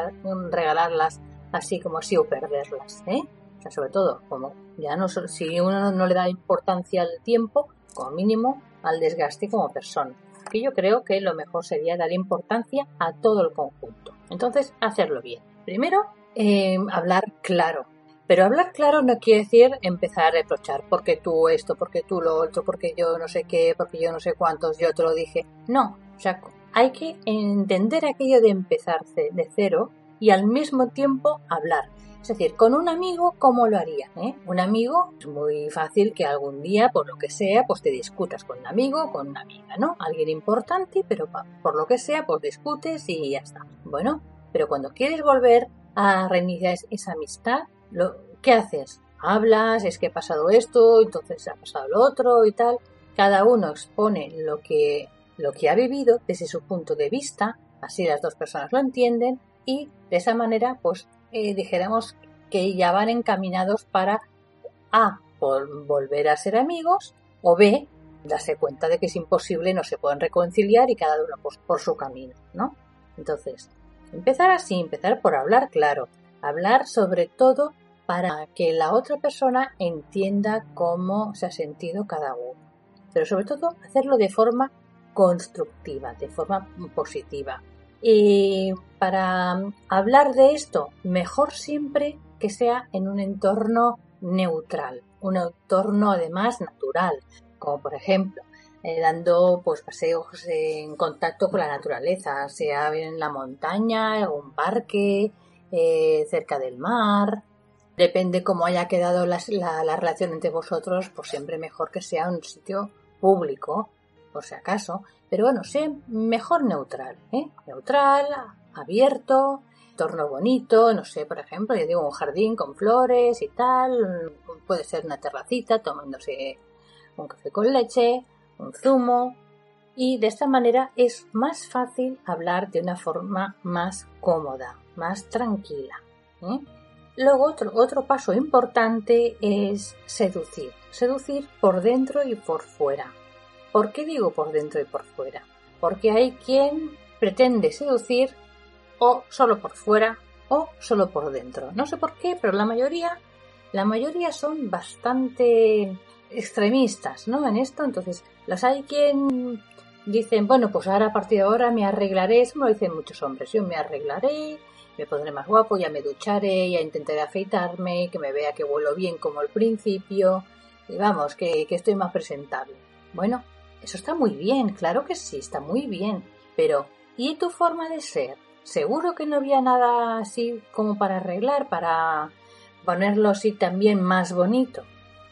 regalarlas así como así o perderlas, ¿eh? Sobre todo, como ya no si uno no le da importancia al tiempo, como mínimo al desgaste como persona. Que yo creo que lo mejor sería dar importancia a todo el conjunto. Entonces, hacerlo bien. Primero, eh, hablar claro. Pero hablar claro no quiere decir empezar a reprochar porque tú esto, porque tú lo otro, porque yo no sé qué, porque yo no sé cuántos, yo te lo dije. No, o sea, hay que entender aquello de empezar de cero y al mismo tiempo hablar. Es decir, con un amigo, ¿cómo lo haría? Eh? Un amigo es muy fácil que algún día, por lo que sea, pues te discutas con un amigo con una amiga, ¿no? Alguien importante, pero por lo que sea, pues discutes y ya está. Bueno, pero cuando quieres volver a reiniciar esa amistad, lo, ¿qué haces? Hablas, es que ha pasado esto, entonces ha pasado lo otro y tal. Cada uno expone lo que, lo que ha vivido desde su punto de vista, así las dos personas lo entienden y de esa manera, pues eh, dijéramos que ya van encaminados para A, volver a ser amigos, o B, darse cuenta de que es imposible, no se pueden reconciliar y cada uno pues, por su camino, ¿no? Entonces, empezar así, empezar por hablar claro, hablar sobre todo para que la otra persona entienda cómo se ha sentido cada uno, pero sobre todo hacerlo de forma constructiva, de forma positiva, y para hablar de esto, mejor siempre que sea en un entorno neutral, un entorno además natural, como por ejemplo eh, dando pues paseos en contacto con la naturaleza, sea en la montaña, en un parque, eh, cerca del mar. Depende cómo haya quedado la, la relación entre vosotros, pues siempre mejor que sea un sitio público, por si acaso, pero bueno, sé mejor neutral, ¿eh? Neutral, abierto, entorno bonito, no sé, por ejemplo, yo digo un jardín con flores y tal, puede ser una terracita tomándose un café con leche, un zumo, y de esta manera es más fácil hablar de una forma más cómoda, más tranquila. ¿eh? Luego otro, otro paso importante es seducir, seducir por dentro y por fuera. ¿Por qué digo por dentro y por fuera? Porque hay quien pretende seducir o solo por fuera o solo por dentro. No sé por qué, pero la mayoría, la mayoría son bastante extremistas, ¿no? En esto, entonces, las hay quien dicen, bueno, pues ahora a partir de ahora me arreglaré, eso me lo dicen muchos hombres, yo me arreglaré, me pondré más guapo, ya me ducharé, ya intentaré afeitarme, que me vea que vuelo bien como al principio, y vamos, que, que estoy más presentable. Bueno, eso está muy bien, claro que sí, está muy bien. Pero, ¿y tu forma de ser? Seguro que no había nada así como para arreglar, para ponerlo así también más bonito.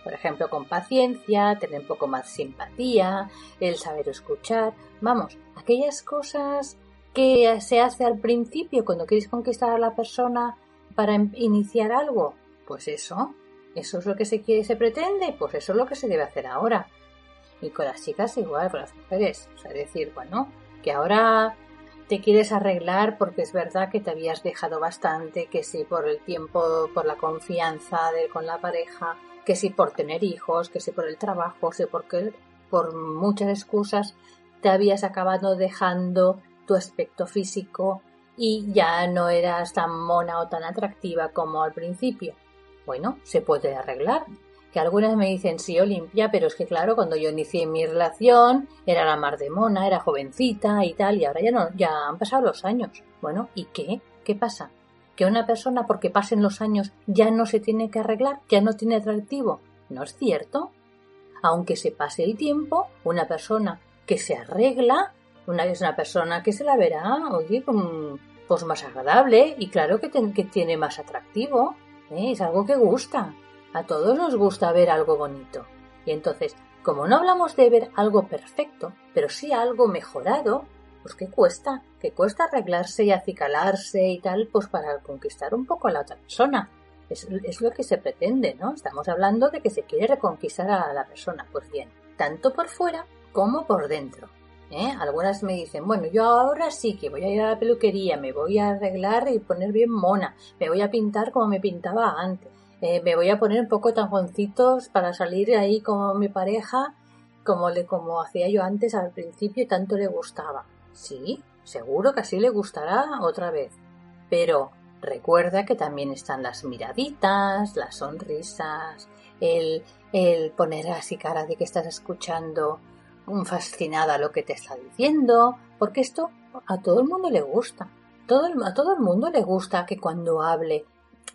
Por ejemplo, con paciencia, tener un poco más simpatía, el saber escuchar. Vamos, aquellas cosas que se hace al principio cuando quieres conquistar a la persona para iniciar algo. Pues eso, eso es lo que se quiere, se pretende, pues eso es lo que se debe hacer ahora. Y con las chicas igual, con las mujeres. O sea, decir, bueno, que ahora te quieres arreglar porque es verdad que te habías dejado bastante, que si por el tiempo, por la confianza de, con la pareja, que si por tener hijos, que si por el trabajo, que porque por muchas excusas te habías acabado dejando tu aspecto físico y ya no eras tan mona o tan atractiva como al principio. Bueno, se puede arreglar, que algunas me dicen sí, Olimpia, pero es que claro, cuando yo inicié mi relación era la mar de mona, era jovencita y tal, y ahora ya no, ya han pasado los años. Bueno, ¿y qué? ¿Qué pasa? ¿Que una persona porque pasen los años ya no se tiene que arreglar, ya no tiene atractivo? ¿No es cierto? Aunque se pase el tiempo, una persona que se arregla, una es una persona que se la verá, oye, pues más agradable y claro que, que tiene más atractivo, ¿eh? es algo que gusta. A todos nos gusta ver algo bonito. Y entonces, como no hablamos de ver algo perfecto, pero sí algo mejorado, pues ¿qué cuesta? ¿Qué cuesta arreglarse y acicalarse y tal? Pues para conquistar un poco a la otra persona. Es, es, lo que se pretende, ¿no? Estamos hablando de que se quiere reconquistar a la persona. Pues bien, tanto por fuera como por dentro. ¿eh? Algunas me dicen, bueno, yo ahora sí que voy a ir a la peluquería, me voy a arreglar y poner bien mona, me voy a pintar como me pintaba antes, eh, me voy a poner un poco tajoncitos para salir ahí como mi pareja, como, le, como hacía yo antes al principio y tanto le gustaba. Sí, seguro que así le gustará otra vez. Pero recuerda que también están las miraditas, las sonrisas, el, el poner así cara de que estás escuchando fascinada lo que te está diciendo, porque esto a todo el mundo le gusta. Todo a todo el mundo le gusta que cuando hable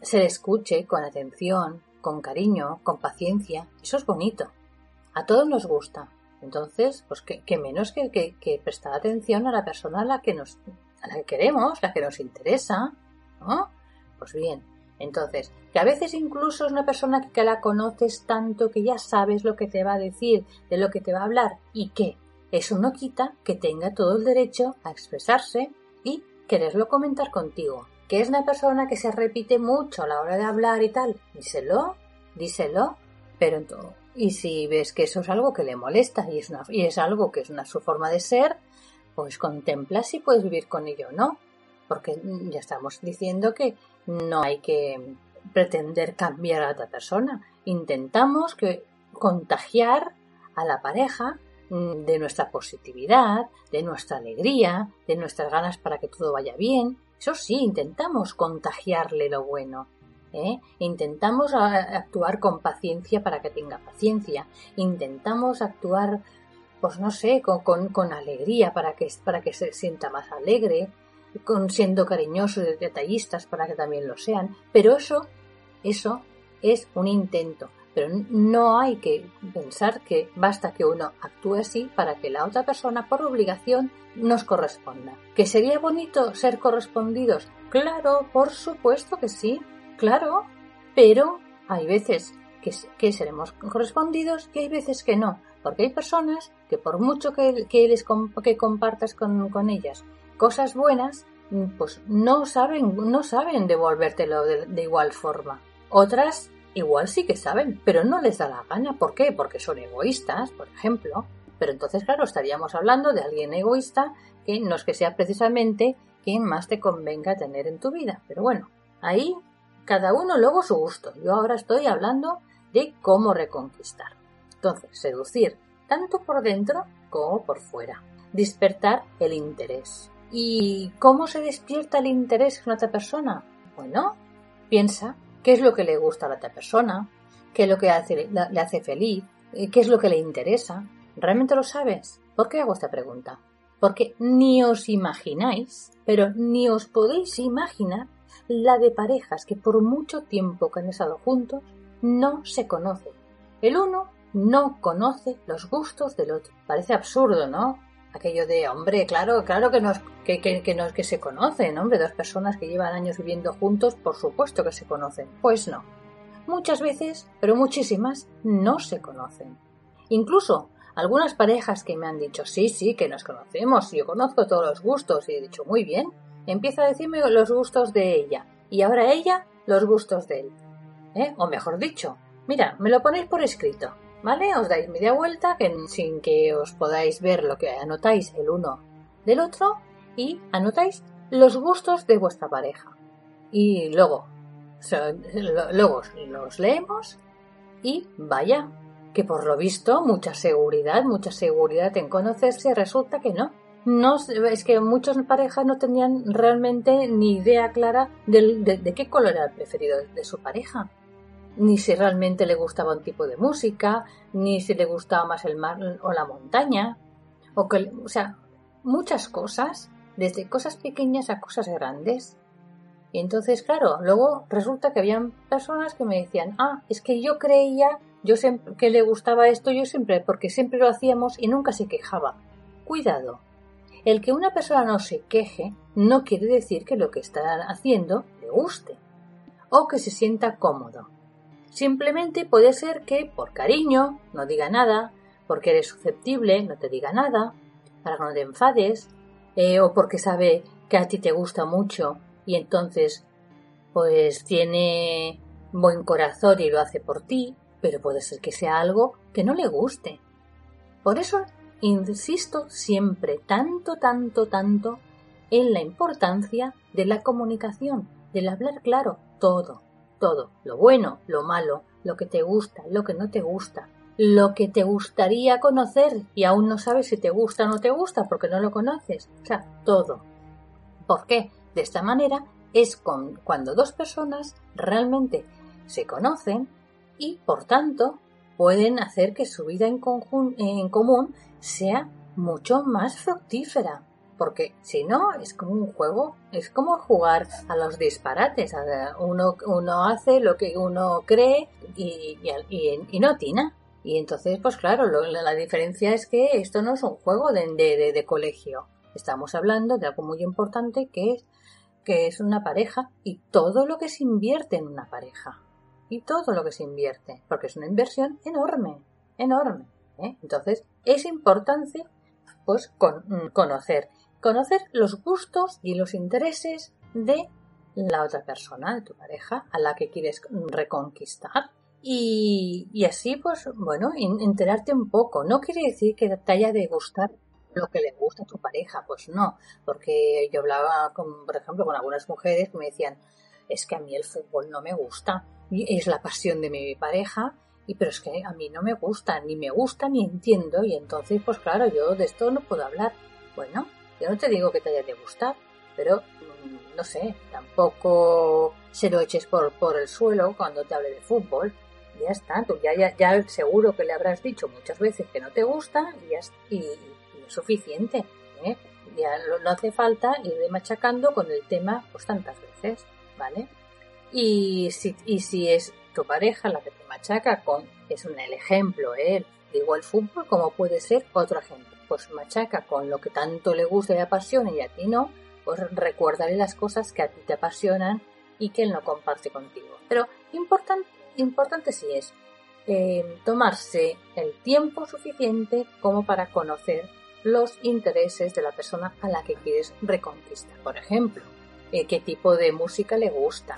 se le escuche con atención, con cariño, con paciencia. Eso es bonito. A todos nos gusta. Entonces, pues que, menos que, que, prestar atención a la persona a la que nos, a la que queremos, la que nos interesa, ¿no? Pues bien. Entonces, que a veces incluso es una persona que la conoces tanto que ya sabes lo que te va a decir, de lo que te va a hablar, y que eso no quita que tenga todo el derecho a expresarse y quererlo comentar contigo que es una persona que se repite mucho a la hora de hablar y tal, díselo, díselo, pero todo. Y si ves que eso es algo que le molesta y es, una, y es algo que es una su forma de ser, pues contempla si puedes vivir con ello o no. Porque ya estamos diciendo que no hay que pretender cambiar a otra persona. Intentamos que contagiar a la pareja mm, de nuestra positividad, de nuestra alegría, de nuestras ganas para que todo vaya bien, eso sí, intentamos contagiarle lo bueno. ¿Eh? Intentamos actuar con paciencia para que tenga paciencia. Intentamos actuar, pues no sé, con, alegría para que, para que se sienta más alegre, con, siendo cariñosos y detallistas para que también lo sean. Pero eso, eso es un intento. Pero no hay que pensar que basta que uno actúe así para que la otra persona, por obligación, nos corresponda. ¿Que sería bonito ser correspondidos? Claro, por supuesto que sí, claro. Pero hay veces que, seremos correspondidos y hay veces que no. Porque hay personas que por mucho que, que, compartas con, ellas cosas buenas, pues no saben, no saben devolvértelo de igual forma. Otras igual sí que saben, pero no les da la gana. ¿Por qué? Porque son egoístas, por ejemplo. Pero entonces, claro, estaríamos hablando de alguien egoísta que no es que sea precisamente quien más te convenga tener en tu vida. Pero bueno, ahí cada uno luego su gusto. Yo ahora estoy hablando de cómo reconquistar. Entonces, seducir tanto por dentro como por fuera. Despertar el interés. ¿Y cómo se despierta el interés en otra persona? Bueno, piensa qué es lo que le gusta a la otra persona, qué es lo que le hace feliz, eh, qué es lo que le interesa. ¿Realmente lo sabes? ¿Por qué hago esta pregunta? Porque ni os imagináis, pero ni os podéis imaginar la de parejas que por mucho tiempo que han estado juntos no se conocen. El uno no conoce los gustos del otro. Parece absurdo, ¿no? aquello de, hombre, claro, claro que nos, que, que, que, que se conocen, hombre, dos personas que llevan años viviendo juntos, por supuesto que se conocen. Pues no. muchas veces, pero muchísimas, no se conocen. Incluso algunas parejas que me han dicho, sí, sí, que nos conocemos, yo conozco todos los gustos, y he dicho, muy bien, empieza a decirme los gustos de ella, y ahora ella los gustos de él. ¿Eh? O mejor dicho, mira, me lo ponéis por escrito, ¿vale? Os dais media vuelta sin que os podáis ver lo que anotáis el uno del otro y anotáis los gustos de vuestra pareja. Y luego, luego los leemos y vaya, que por lo visto mucha seguridad, mucha seguridad en conocerse, resulta que no. No, es que muchas parejas no tenían realmente ni idea clara de, de qué color era el preferido de su pareja ni si realmente le gustaba un tipo de música, ni si le gustaba más el mar o la montaña, o que, o sea, muchas cosas, desde cosas pequeñas a cosas grandes. Y entonces, claro, luego resulta que habían personas que me decían, ah, es que yo creía, yo siempre, que le gustaba esto, yo siempre, porque siempre lo hacíamos y nunca se quejaba. Cuidado. El que una persona no se queje no quiere decir que lo que está haciendo le guste o que se sienta cómodo. Simplemente puede ser que por cariño no diga nada, porque eres susceptible no te diga nada, para que no te enfades, eh, o porque sabe que a ti te gusta mucho y entonces pues tiene buen corazón y lo hace por ti, pero puede ser que sea algo que no le guste. Por eso insisto siempre tanto, tanto, tanto en la importancia de la comunicación, del hablar claro, todo, todo, lo bueno, lo malo, lo que te gusta, lo que no te gusta, lo que te gustaría conocer y aún no sabes si te gusta o no te gusta porque no lo conoces. O sea, todo. ¿Por qué? De esta manera es cuando dos personas realmente se conocen y, por tanto, pueden hacer que su vida en, en común sea mucho más fructífera. Porque si no, es como un juego, es como jugar a los disparates. Uno, uno hace lo que uno cree y, y no tina. Y entonces, pues claro, la diferencia es que esto no es un juego de, de, colegio. Estamos hablando de algo muy importante que es, que es una pareja y todo lo que se invierte en una pareja. Y todo lo que se invierte, porque es una inversión enorme, enorme. ¿eh? Entonces, es importante pues con, conocer, conocer los gustos y los intereses de la otra persona, de tu pareja, a la que quieres reconquistar y, así, pues, bueno, enterarte un poco. No quiere decir que te haya de gustar lo que le gusta a tu pareja, pues no, porque yo hablaba, con, por ejemplo, con algunas mujeres que me decían, es que a mí el fútbol no me gusta, y es la pasión de mi pareja, y pero es que a mí no me gusta, ni me gusta, ni entiendo, y entonces, pues claro, yo de esto no puedo hablar. Bueno, yo no te digo que te haya de gustar, pero mm, no sé, tampoco se lo eches por, por el suelo cuando te hable de fútbol, ya está, tú ya, ya, ya seguro que le habrás dicho muchas veces que no te gusta y, es suficiente. ¿eh? Ya no, hace falta ir machacando con el tema pues tantas veces, ¿vale? Y si, es tu pareja la que te machaca con, es un el ejemplo, ¿eh? digo el fútbol como puede ser otro ejemplo, pues machaca con lo que tanto le gusta y apasiona y a ti no, pues recuérdale las cosas que a ti te apasionan y que él no comparte contigo. Pero importante importante sí es eh, tomarse el tiempo suficiente como para conocer los intereses de la persona a la que quieres reconquistar. Por ejemplo, eh, qué tipo de música le gusta,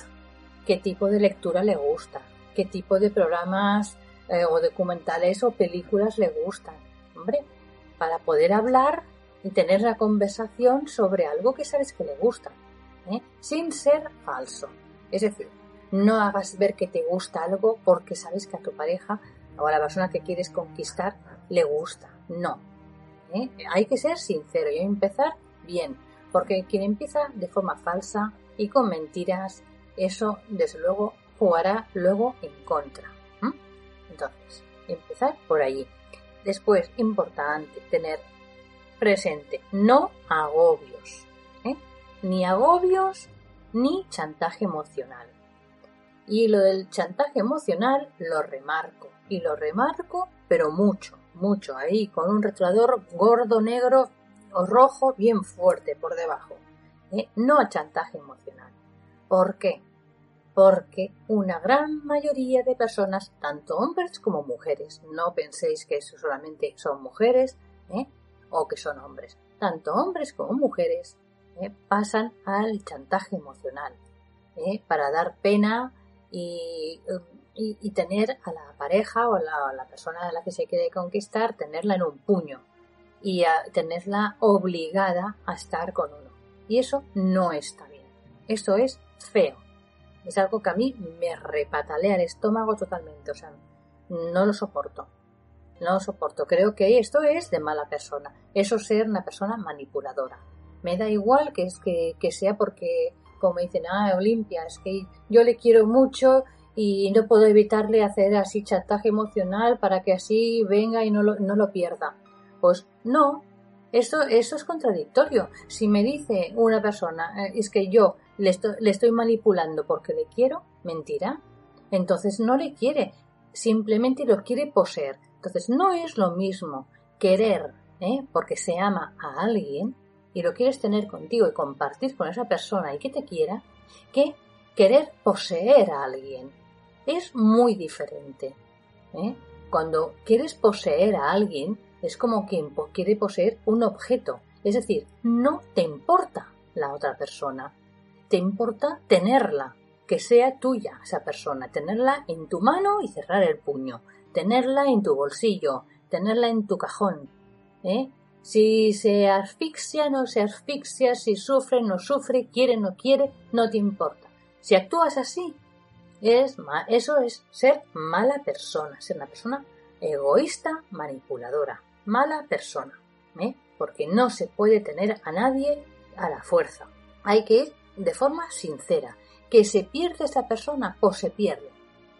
qué tipo de lectura le gusta, qué tipo de programas eh, o documentales o películas le gustan. Hombre, para poder hablar y tener la conversación sobre algo que sabes que le gusta, sin ser falso. Es decir, no hagas ver que te gusta algo porque sabes que a tu pareja o a la persona que quieres conquistar le gusta. No. ¿eh? Hay que ser sincero y empezar bien. Porque quien empieza de forma falsa y con mentiras, eso desde luego jugará luego en contra. Entonces, empezar por allí. Después, importante tener presente, no agobios. ¿eh? Ni agobios ni chantaje emocional. Y lo del chantaje emocional lo remarco. Y lo remarco, pero mucho, mucho. Ahí, con un retrador gordo, negro o rojo bien fuerte por debajo. ¿eh? No a chantaje emocional. ¿Por qué? porque una gran mayoría de personas, tanto hombres como mujeres, no penséis que eso solamente son mujeres ¿eh? o que son hombres, tanto hombres como mujeres ¿eh? pasan al chantaje emocional ¿eh? para dar pena y, tener a la pareja o la, la persona a la que se quiere conquistar, tenerla en un puño y a tenerla obligada a estar con uno. Y eso no está bien. Eso es feo. Es algo que a mí me repatalea el estómago totalmente. O sea, no lo soporto. No lo soporto. Creo que esto es de mala persona. Eso es ser una persona manipuladora. Me da igual que, es que, sea porque, como dicen, ah, Olimpia, es que yo le quiero mucho y no puedo evitarle hacer así chantaje emocional para que así venga y no lo, no lo pierda. Pues no, eso, eso es contradictorio. Si me dice una persona, eh, es que yo le estoy, le estoy manipulando porque le quiero, mentira. Entonces no le quiere, simplemente lo quiere poseer. Entonces no es lo mismo querer, ¿eh? porque se ama a alguien y lo quieres tener contigo y compartir con esa persona y que te quiera, que querer poseer a alguien. Es muy diferente. ¿eh? Cuando quieres poseer a alguien, es como quien quiere poseer un objeto. Es decir, no te importa la otra persona. Te importa tenerla, que sea tuya esa persona, tenerla en tu mano y cerrar el puño, tenerla en tu bolsillo, tenerla en tu cajón. ¿eh? Si se asfixia, no se asfixia, si sufre, no sufre, quiere, no quiere, no te importa. Si actúas así, es eso es ser mala persona, ser una persona egoísta, manipuladora mala persona, ¿eh? porque no se puede tener a nadie a la fuerza. Hay que ir de forma sincera. Que se pierde esta persona o se pierde.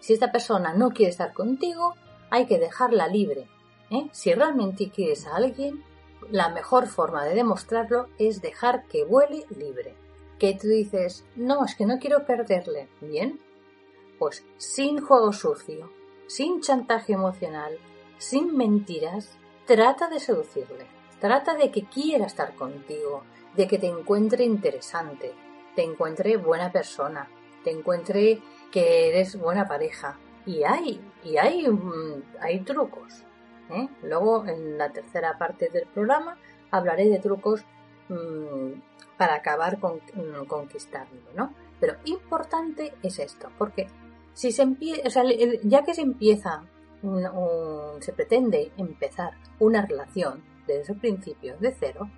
Si esta persona no quiere estar contigo, hay que dejarla libre. ¿eh? Si realmente quieres a alguien, la mejor forma de demostrarlo es dejar que vuele libre. Que tú dices, no, es que no quiero perderle. Bien, pues sin juego sucio, sin chantaje emocional, sin mentiras, Trata de seducirle, trata de que quiera estar contigo, de que te encuentre interesante, te encuentre buena persona, te encuentre que eres buena pareja. Y hay, y hay, mm, hay trucos. ¿eh? Luego, en la tercera parte del programa, hablaré de trucos mm, para acabar con, mm, conquistarlo, ¿no? Pero importante es esto, porque si se empieza, ya que se empieza se pretende empezar una relación desde el principio, de cero,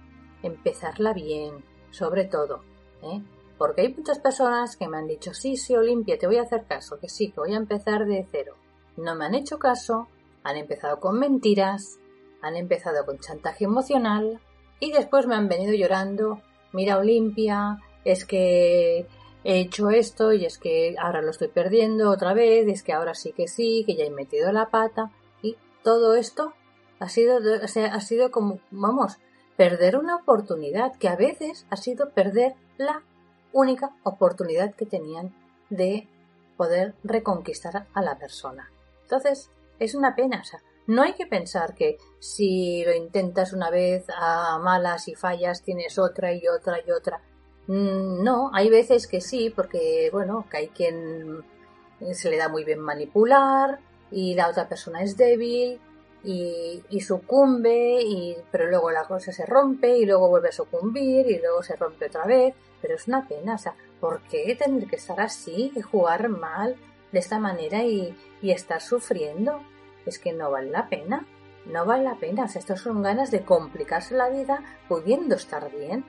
empezarla bien, sobre todo, ¿eh? Porque hay muchas personas que me han dicho, sí, sí, Olimpia, te voy a hacer caso, que sí, que voy a empezar de cero. No me han hecho caso, han empezado con mentiras, han empezado con chantaje emocional y después me han venido llorando, mira Olimpia, es que he hecho esto y es que ahora lo estoy perdiendo otra vez, es que ahora sí que sí, que ya he metido la pata y todo esto ha sido, ha sido como, vamos, perder una oportunidad que a veces ha sido perder la única oportunidad que tenían de poder reconquistar a la persona. Entonces, es una pena, no hay que pensar que si lo intentas una vez a malas y fallas, tienes otra y otra y otra. Mm, no, hay veces que sí, porque bueno, que hay quien se le da muy bien manipular y la otra persona es débil y, sucumbe, y, pero luego la cosa se rompe y luego vuelve a sucumbir y luego se rompe otra vez. Pero es una pena, o sea, ¿por qué tener que estar así y jugar mal de esta manera y, estar sufriendo? Es que no vale la pena, no vale la pena, o sea, estas son ganas de complicarse la vida pudiendo estar bien.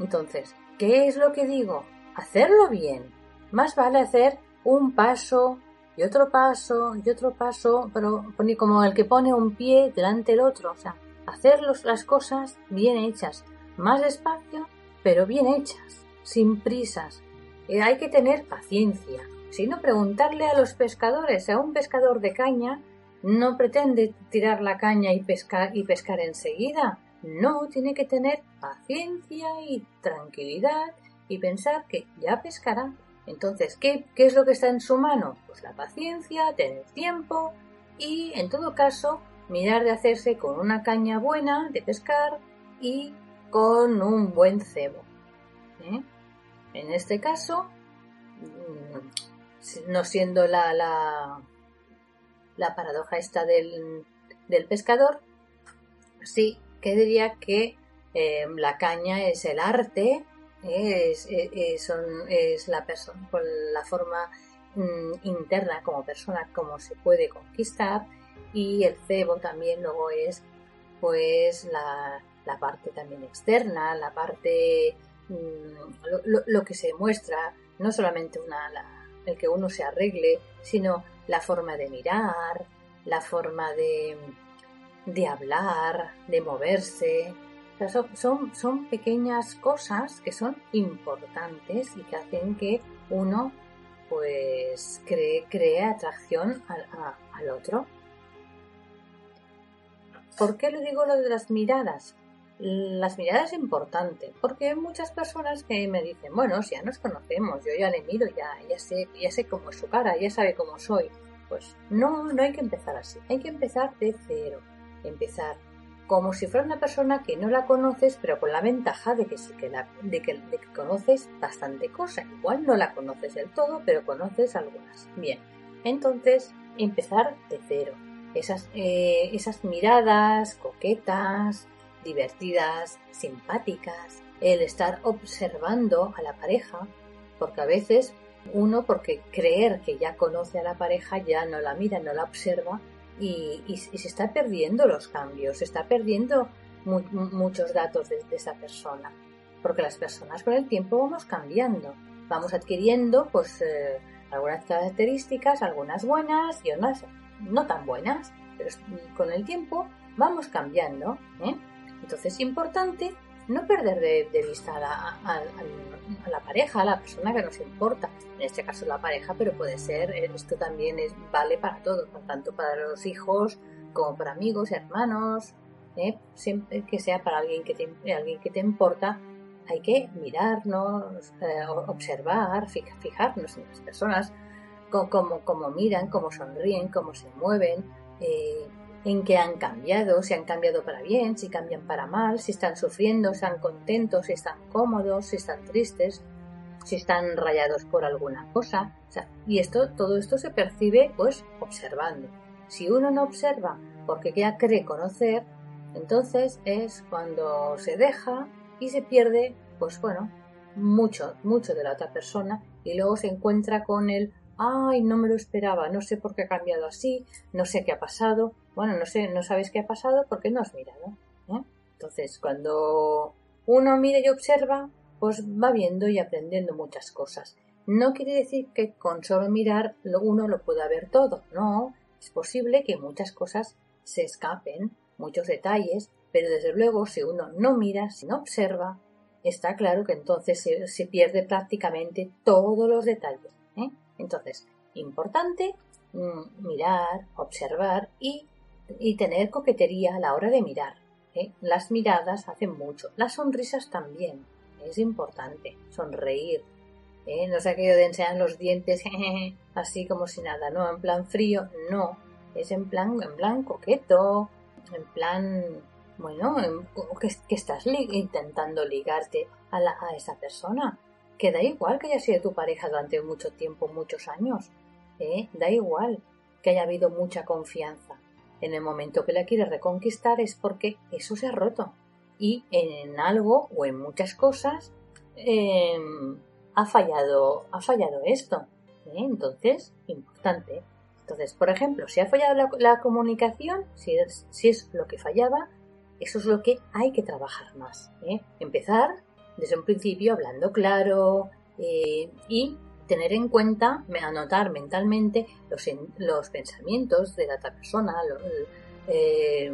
Entonces, ¿Qué es lo que digo? Hacerlo bien. Más vale hacer un paso y otro paso y otro paso, pero como el que pone un pie delante del otro. O sea, hacer las cosas bien hechas. Más despacio, pero bien hechas. Sin prisas. Y hay que tener paciencia. Si no, preguntarle a los pescadores. A un pescador de caña no pretende tirar la caña y pescar, y pescar enseguida no, tiene que tener paciencia y tranquilidad y pensar que ya pescará. Entonces, ¿qué, ¿qué es lo que está en su mano? Pues la paciencia, tener tiempo y, en todo caso, mirar de hacerse con una caña buena de pescar y con un buen cebo. ¿eh? En este caso, mm, no siendo la, la, la paradoja esta del, del pescador, sí que diría que eh, la caña es el arte, es, es la la forma mm, interna como persona, como se puede conquistar, y el cebo también luego es pues la, la parte también externa, la parte mm, lo, que se muestra, no solamente una, el que uno se arregle, sino la forma de mirar, la forma de, de hablar, de moverse. son, son, pequeñas cosas que son importantes y que hacen que uno pues cree, cree atracción al, al otro. ¿Por qué le digo lo de las miradas? Las miradas es importante, porque hay muchas personas que me dicen, bueno, si ya nos conocemos, yo ya le miro, ya, ya sé, ya sé cómo es su cara, ya sabe cómo soy. Pues no, no hay que empezar así, hay que empezar de cero empezar como si fuera una persona que no la conoces, pero con la ventaja de que sí que de que, conoces bastante cosa. Igual no la conoces del todo, pero conoces algunas. Bien, entonces empezar de cero. Esas, eh, esas miradas coquetas, divertidas, simpáticas, el estar observando a la pareja, porque a veces uno, porque creer que ya conoce a la pareja, ya no la mira, no la observa y, se está perdiendo los cambios, se está perdiendo muchos datos de, esa persona, porque las personas con el tiempo vamos cambiando, vamos adquiriendo pues eh, algunas características, algunas buenas y otras no tan buenas, pero con el tiempo vamos cambiando. ¿eh? Entonces es importante no perder de, vista a la, pareja, a la persona que nos importa. En este caso la pareja, pero puede ser, eh, esto también es, vale para todos, tanto para los hijos como para amigos, hermanos, ¿eh? siempre que sea para alguien que te, alguien que te importa, hay que mirarnos, eh, observar, fijarnos en las personas, cómo, miran, cómo sonríen, cómo se mueven, en qué han cambiado, si han cambiado para bien, si cambian para mal, si están sufriendo, si están contentos, si están cómodos, si están tristes, si están rayados por alguna cosa. y esto, todo esto se percibe pues observando. Si uno no observa porque ya cree conocer, entonces es cuando se deja y se pierde, pues bueno, mucho, mucho de la otra persona y luego se encuentra con el ay, no me lo esperaba, no sé por qué ha cambiado así, no sé qué ha pasado. Bueno, no sé, no sabes qué ha pasado porque no has mirado. ¿eh? Entonces, cuando uno mira y observa, pues va viendo y aprendiendo muchas cosas. No quiere decir que con solo mirar uno lo pueda ver todo, no. Es posible que muchas cosas se escapen, muchos detalles, pero desde luego si uno no mira, si no observa, está claro que entonces se, se pierde prácticamente todos los detalles. ¿eh? Entonces, importante mm, mirar, observar y, tener coquetería a la hora de mirar. ¿eh? Las miradas hacen mucho. Las sonrisas también. Es importante. Sonreír. ¿eh? No sé aquello de enseñar los dientes (laughs) así como si nada, ¿no? En plan frío, no. Es en plan, en plan coqueto, en plan, bueno, que, estás intentando ligarte a, a esa persona que da igual que haya sido tu pareja durante mucho tiempo, muchos años, ¿eh? da igual que haya habido mucha confianza. En el momento que la quieres reconquistar es porque eso se ha roto y en algo o en muchas cosas em, ha fallado ha fallado esto. ¿eh? Entonces, importante. Entonces, por ejemplo, si ha fallado la, comunicación, si es, si es lo que fallaba, eso es lo que hay que trabajar más. ¿eh? Empezar desde un principio hablando claro eh, y tener en cuenta, anotar mentalmente los, los pensamientos de la otra persona, eh,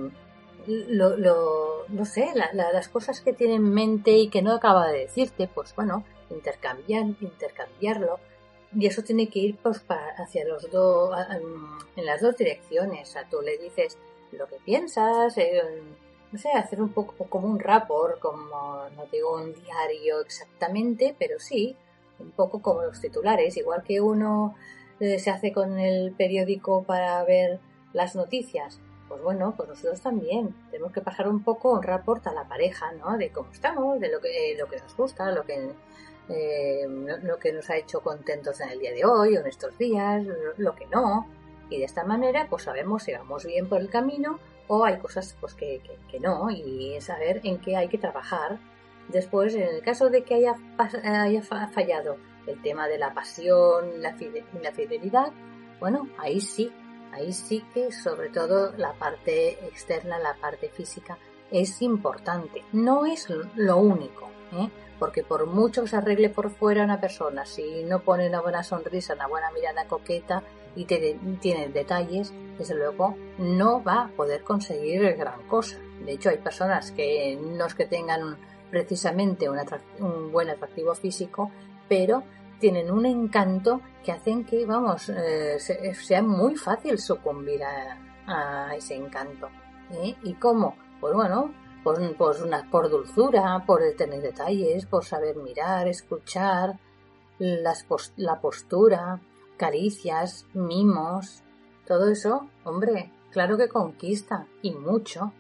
no sé, las cosas que tiene en mente y que no acaba de decirte, pues bueno, intercambiar, intercambiarlo. Y eso tiene que ir pues, hacia los dos, en las dos direcciones. O sea, tú le dices lo que piensas, eh, no sé, hacer un poco como un rapport, como, no digo un diario exactamente, pero sí, un poco como los titulares, igual que uno eh, se hace con el periódico para ver las noticias. Pues bueno, pues nosotros también tenemos que pasar un poco un rapport a la pareja, ¿no? De cómo estamos, de lo que, lo que nos gusta, lo que, eh, lo que nos ha hecho contentos en el día de hoy o en estos días, lo que no. Y de esta manera, pues sabemos si vamos bien por el camino o hay cosas pues que, que, no y saber en qué hay que trabajar. Después, en el caso de que haya, haya fallado el tema de la pasión, la, la fidelidad, bueno, ahí sí, ahí sí que sobre todo la parte externa, la parte física, es importante. No es lo único, ¿eh? porque por mucho que se arregle por fuera una persona, si no pone una buena sonrisa, una buena mirada coqueta y tiene detalles, desde luego no va a poder conseguir gran cosa. De hecho, hay personas que no es que tengan precisamente un, buen atractivo físico, pero tienen un encanto que hacen que, vamos, eh, sea muy fácil sucumbir a, ese encanto. ¿eh? ¿Y cómo? Pues bueno, por, dulzura, por tener detalles, por saber mirar, escuchar, las la postura, caricias, mimos, todo eso, hombre, claro que conquista y mucho,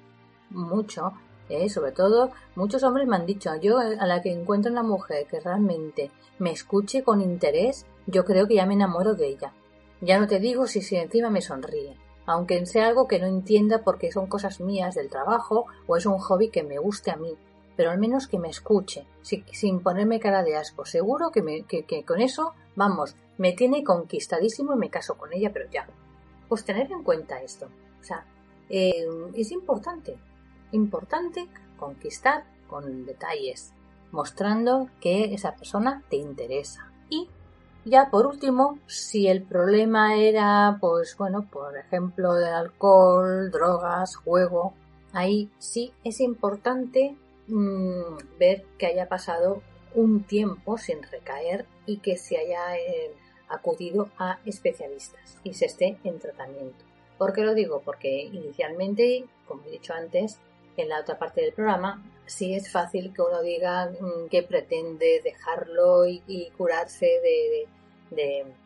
mucho. ¿Eh? Sobre todo, muchos hombres me han dicho, yo a la que encuentro una mujer que realmente me escuche con interés, yo creo que ya me enamoro de ella. Ya no te digo si, si encima me sonríe aunque sea algo que no entienda porque son cosas mías del trabajo o es un hobby que me guste a mí, pero al menos que me escuche, sin ponerme cara de asco. Seguro que, me, que, con eso, vamos, me tiene conquistadísimo y me caso con ella, pero ya. Pues tener en cuenta esto. O sea, eh, es importante, importante conquistar con detalles, mostrando que esa persona te interesa. Y ya por último, si el problema era, pues bueno, por ejemplo, de alcohol, drogas, juego, ahí sí es importante mm, ver que haya pasado un tiempo sin recaer y que se haya eh, acudido a especialistas y se esté en tratamiento. ¿Por qué lo digo? Porque inicialmente, como he dicho antes, en la otra parte del programa, sí es fácil que uno diga mm, que pretende dejarlo y, curarse de,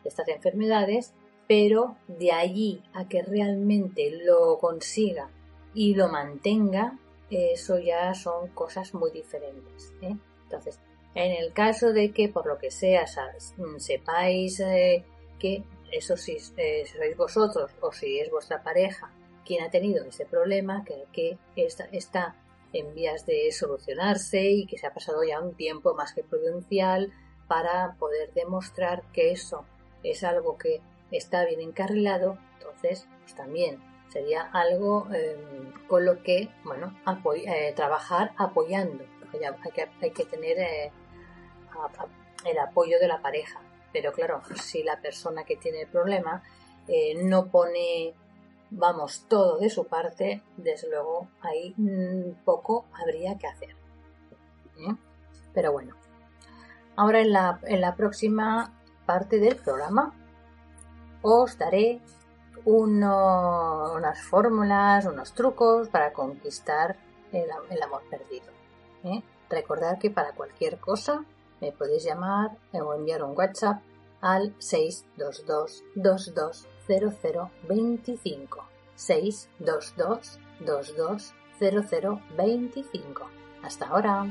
estas enfermedades, pero de allí a que realmente lo consiga y lo mantenga, eso ya son cosas muy diferentes. ¿eh? Entonces, en el caso de que por lo que sea sepáis eh, que eso si eh, sois vosotros o si es vuestra pareja quien ha tenido ese problema, que, está, en vías de solucionarse y que se ha pasado ya un tiempo más que prudencial para poder demostrar que eso es algo que está bien encarrilado, entonces pues también sería algo em, con lo que bueno eh, trabajar apoyando. Hay que, hay que tener eh, el apoyo de la pareja. Pero claro, si la persona que tiene el problema eh, no pone, vamos, todo de su parte, desde luego ahí mm, poco habría que hacer. Pero bueno, Ahora en la, en la próxima parte del programa os daré unas fórmulas, unos trucos para conquistar el, amor perdido. ¿eh? Recordad que para cualquier cosa me podéis llamar o enviar un WhatsApp al 622 220025 622 220025 Hasta ahora.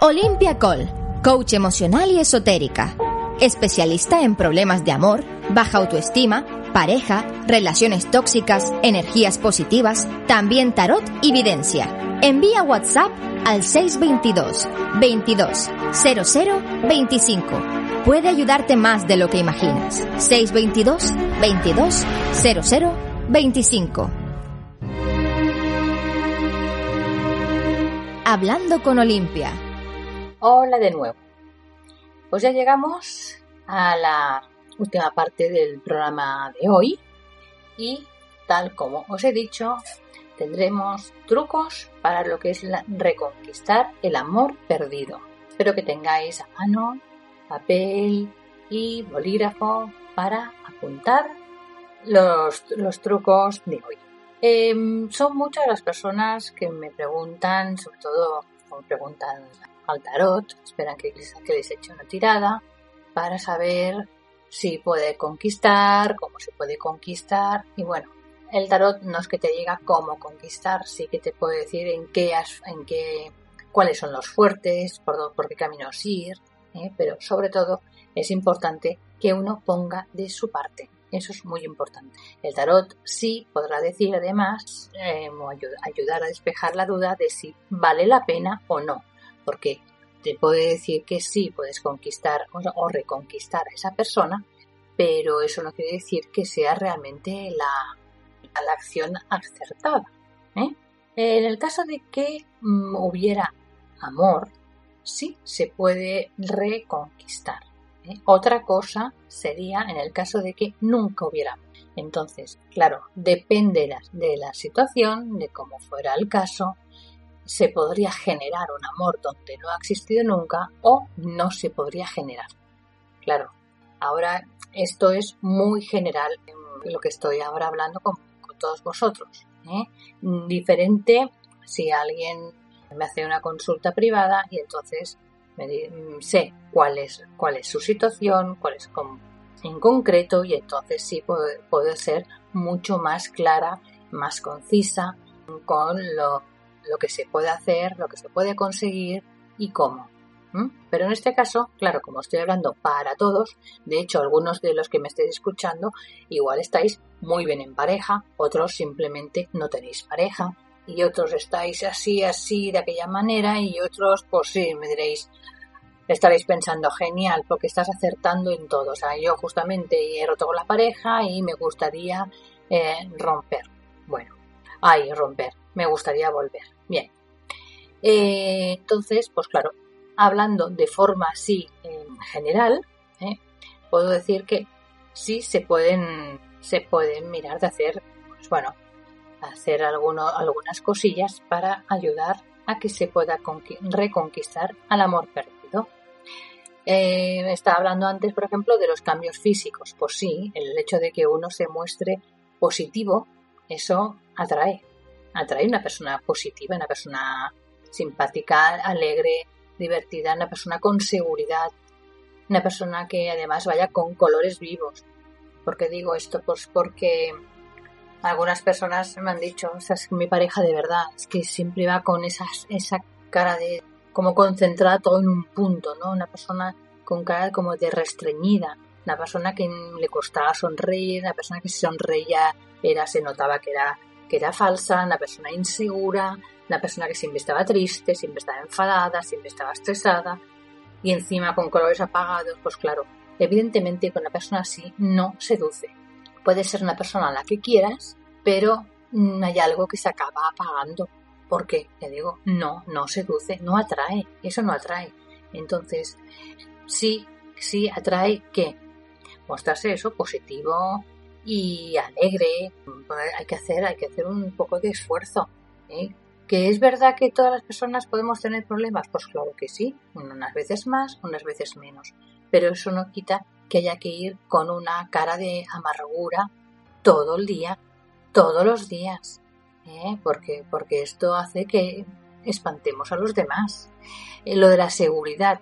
Olimpia Col coach emocional y esotérica, especialista en problemas de amor, baja autoestima, pareja, relaciones tóxicas, energías positivas, también tarot y videncia. Envía WhatsApp al 622 22 00 25. Puede ayudarte más de lo que imaginas. 622 22 00 25. Hablando con Olimpia Hola de nuevo. Pues ya llegamos a la última parte del programa de hoy y tal como os he dicho, tendremos trucos para lo que es reconquistar el amor perdido. Espero que tengáis a mano papel y bolígrafo para apuntar los, trucos de hoy. Em, son muchas las personas que me preguntan, sobre todo me preguntan al tarot, esperan que les, que les eche una tirada para saber si puede conquistar, cómo se puede conquistar y bueno, el tarot no es que te diga cómo conquistar, sí que te puede decir en qué, en qué, cuáles son los fuertes, por, por qué caminos ir, ¿eh? pero sobre todo es importante que uno ponga de su parte. Eso es muy importante. El tarot sí podrá decir además, eh, ayudar a despejar la duda de si vale la pena o no. Porque te puede decir que sí puedes conquistar o reconquistar a esa persona, pero eso no quiere decir que sea realmente la, la acción acertada. ¿eh? En el caso de que mm, hubiera amor, sí se puede reconquistar. ¿eh? Otra cosa sería en el caso de que nunca hubiera. Entonces, claro, depende de la situación, de cómo fuera el caso, se podría generar un amor donde no ha existido nunca o no se podría generar. Claro, ahora esto es muy general en lo que estoy ahora hablando con, todos vosotros. ¿eh? Diferente si alguien me hace una consulta privada y entonces me sé cuál es, cuál es su situación, cuál es en concreto y entonces sí puedo ser mucho más clara, más concisa con lo lo que se puede hacer, lo que se puede conseguir y cómo. Pero en este caso, claro, como estoy hablando para todos, de hecho algunos de los que me estéis escuchando igual estáis muy bien en pareja, otros simplemente no tenéis pareja y otros estáis así, así, de aquella manera y otros, pues sí, me diréis, estaréis pensando, genial, porque estás acertando en todo. O sea, yo justamente he roto con la pareja y me gustaría eh, romper. Bueno, ay, romper me gustaría volver. Bien. Eh, entonces, pues claro, hablando de forma así en general, ¿eh? puedo decir que sí se pueden, se pueden mirar de hacer, pues bueno, hacer algunas cosillas para ayudar a que se pueda reconquistar al amor perdido. Eh, estaba hablando antes, por ejemplo, de los cambios físicos. Pues sí, el hecho de que uno se muestre positivo, eso atrae atrae una persona positiva, una persona simpática, alegre, divertida, una persona con seguridad, una persona que además vaya con colores vivos. ¿Por qué digo esto? Pues porque algunas personas me han dicho, o sea, es mi pareja de verdad, es que siempre va con esa cara de como concentrada todo en un punto, ¿no? Una persona con cara como de restreñida, una persona que le costaba sonreír, una persona que si sonreía era, se notaba que era que era falsa, una persona insegura, una persona que siempre estaba triste, siempre estaba enfadada, siempre estaba estresada y encima con colores apagados, pues claro, evidentemente con una persona así no seduce. Puede ser una persona a la que quieras, pero hay algo que se acaba apagando. Porque, te digo, no, no seduce, no atrae, eso no atrae. Entonces, sí, sí atrae que mostrarse eso positivo, y alegre. Hay que hacer, hay que hacer un poco de esfuerzo. ¿eh? ¿Que es verdad que todas las personas podemos tener problemas? Pues claro que sí, unas veces más, unas veces menos. Pero eso no quita que haya que ir con una cara de amargura todo el día, todos los días. ¿eh? Porque, porque esto hace que espantemos a los demás. Eh, lo de la seguridad,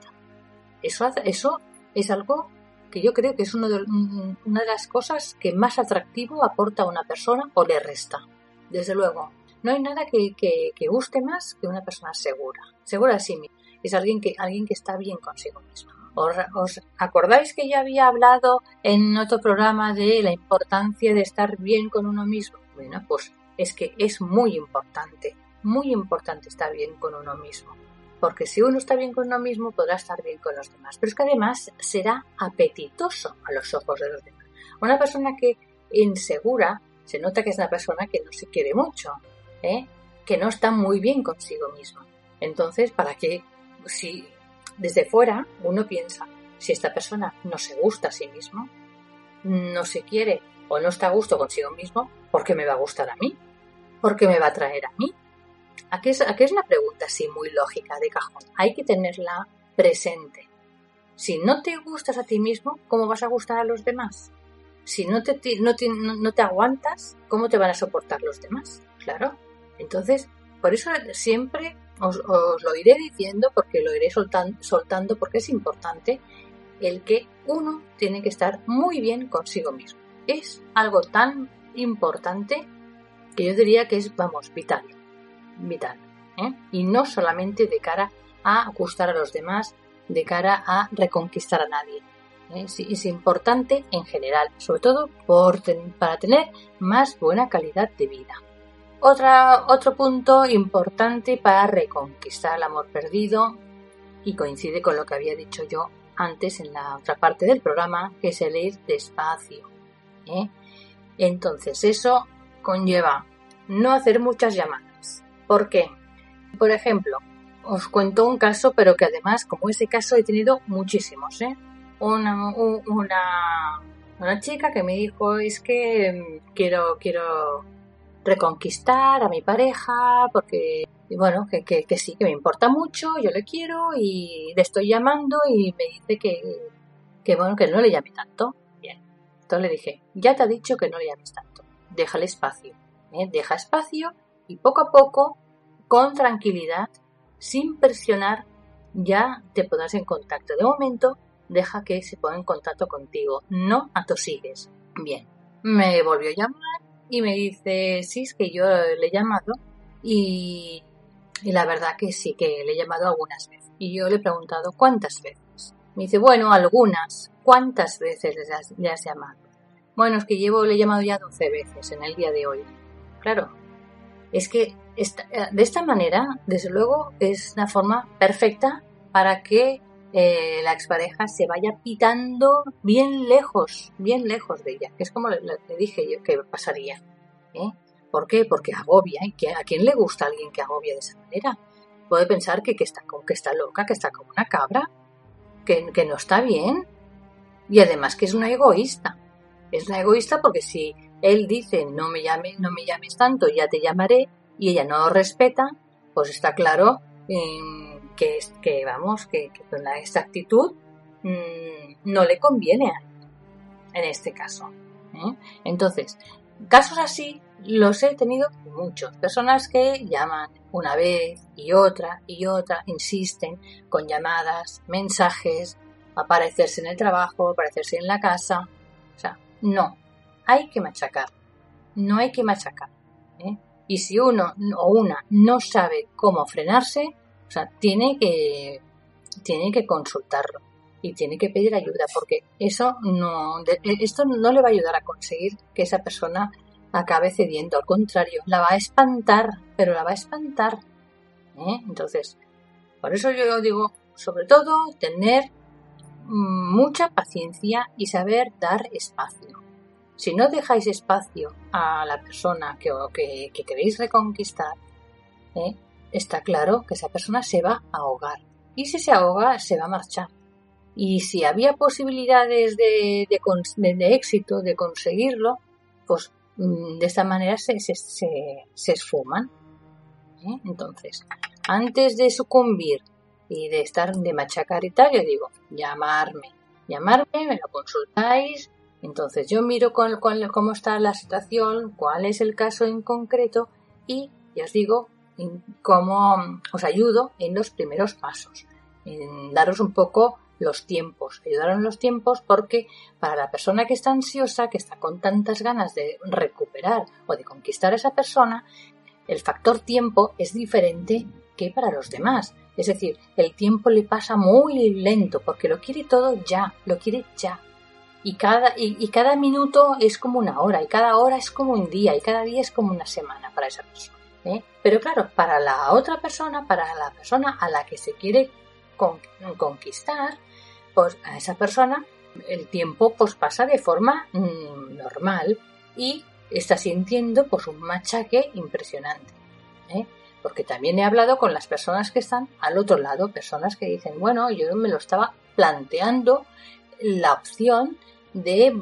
eso, eso es algo que yo creo que es una de las cosas que más atractivo aporta a una persona o le resta. Desde luego, no hay nada que, que, guste más que una persona segura, segura de sí misma. Es alguien que, alguien que está bien consigo mismo. ¿Os, acordáis que ya había hablado en otro programa de la importancia de estar bien con uno mismo? Bueno, pues es que es muy importante, muy importante estar bien con uno mismo porque si uno está bien con uno mismo podrá estar bien con los demás, pero es que además será apetitoso a los ojos de los demás. Una persona que insegura se nota que es una persona que no se quiere mucho, ¿eh? que no está muy bien consigo mismo. Entonces, ¿para qué? Si desde fuera uno piensa, si esta persona no se gusta a sí mismo, no se quiere o no está a gusto consigo mismo, ¿por qué me va a gustar a mí? ¿Por qué me va a traer a mí? Aquí es, aquí es una pregunta así muy lógica de cajón. Hay que tenerla presente. Si no te gustas a ti mismo, ¿cómo vas a gustar a los demás? Si no te, no no te aguantas, ¿cómo te van a soportar los demás? Claro. Entonces, por eso siempre os, lo iré diciendo, porque lo iré soltando, soltando, porque es importante el que uno tiene que estar muy bien consigo mismo. Es algo tan importante que yo diría que es, vamos, vital vital. ¿eh? Y no solamente de cara a gustar a los demás de cara a reconquistar a nadie. ¿eh? Es, importante en general, sobre todo por para tener más buena calidad de vida. Otra, otro punto importante para reconquistar el amor perdido, y coincide con lo que había dicho yo antes en la otra parte del programa, que es el ir despacio. ¿eh? Entonces, eso conlleva no hacer muchas llamadas. ¿Por qué? Por ejemplo, os cuento un caso, pero que además, como ese caso, he tenido muchísimos. ¿eh? Una, una, una chica que me dijo, es que mm, quiero, quiero reconquistar a mi pareja porque, bueno, que, que, sí, que me importa mucho, yo le quiero y le estoy llamando y me dice que, que bueno, que no le llame tanto. Bien. Entonces le dije, ya te ha dicho que no le llames tanto, déjale espacio, ¿eh? deja espacio y poco a poco, con tranquilidad, sin presionar, ya te pondrás en contacto. De momento, deja que se ponga en contacto contigo, no atosigues. Bien, me volvió a llamar y me dice, sí, es que yo le he llamado y, la verdad que sí, que le he llamado algunas veces. Y yo le he preguntado, ¿cuántas veces? Me dice, bueno, algunas. ¿Cuántas veces le has, llamado? Bueno, es que llevo, le he llamado ya 12 veces en el día de hoy. Claro, es que de esta manera, desde luego, es una forma perfecta para que eh, la expareja se vaya pitando bien lejos, bien lejos de ella, que es como le, dije yo que pasaría. ¿eh? ¿Por qué? Porque agobia. ¿Y a quién le gusta alguien que agobia de esa manera? Puede pensar que, que, está, que está loca, que está como una cabra, que, que no está bien. Y además que es una egoísta. Es una egoísta porque si él dice no me llames, no me llames tanto, ya te llamaré, y ella no lo respeta, pues está claro que, que vamos, que, con esta actitud mm, no le conviene en este caso. ¿eh? Entonces, casos así los he tenido muchos. Personas que llaman una vez y otra y otra, insisten con llamadas, mensajes, aparecerse en el trabajo, aparecerse en la casa. O sea, no, hay que machacar. No hay que machacar. ¿eh? Y si uno o una no sabe cómo frenarse, o sea, tiene que, tiene que consultarlo y tiene que pedir ayuda porque eso no, esto no le va a ayudar a conseguir que esa persona acabe cediendo. Al contrario, la va a espantar, pero la va a espantar. ¿eh? Entonces, por eso yo digo, sobre todo, tener mucha paciencia y saber dar espacio. Si no dejáis espacio a la persona que, que, que queréis reconquistar, ¿eh? Está claro que esa persona se va a ahogar. Y si se ahoga, se va a marchar. Y si había posibilidades de, de, éxito, de conseguirlo, pues mm, de esta manera se, se, se, esfuman. ¿eh? Entonces, antes de sucumbir y de estar de machacar y tal, yo digo, llamarme, llamarme, me lo consultáis. Entonces yo miro con, cómo está la situación, cuál es el caso en concreto y ya os digo, cómo os ayudo en los primeros pasos, en daros un poco los tiempos, ayudaros en los tiempos porque para la persona que está ansiosa, que está con tantas ganas de recuperar o de conquistar a esa persona, el factor tiempo es diferente que para los demás. Es decir, el tiempo le pasa muy lento porque lo quiere todo ya, lo quiere ya. Y cada, y cada minuto es como una hora, y cada hora es como un día, y cada día es como una semana para esa persona. ¿Eh? Pero claro, para la otra persona, para la persona a la que se quiere conquistar, pues a esa persona el tiempo pues pasa de forma mm, normal y está sintiendo pues un machaque impresionante. ¿eh? Porque también he hablado con las personas que están al otro lado, personas que dicen, bueno, yo me lo estaba planteando la opción de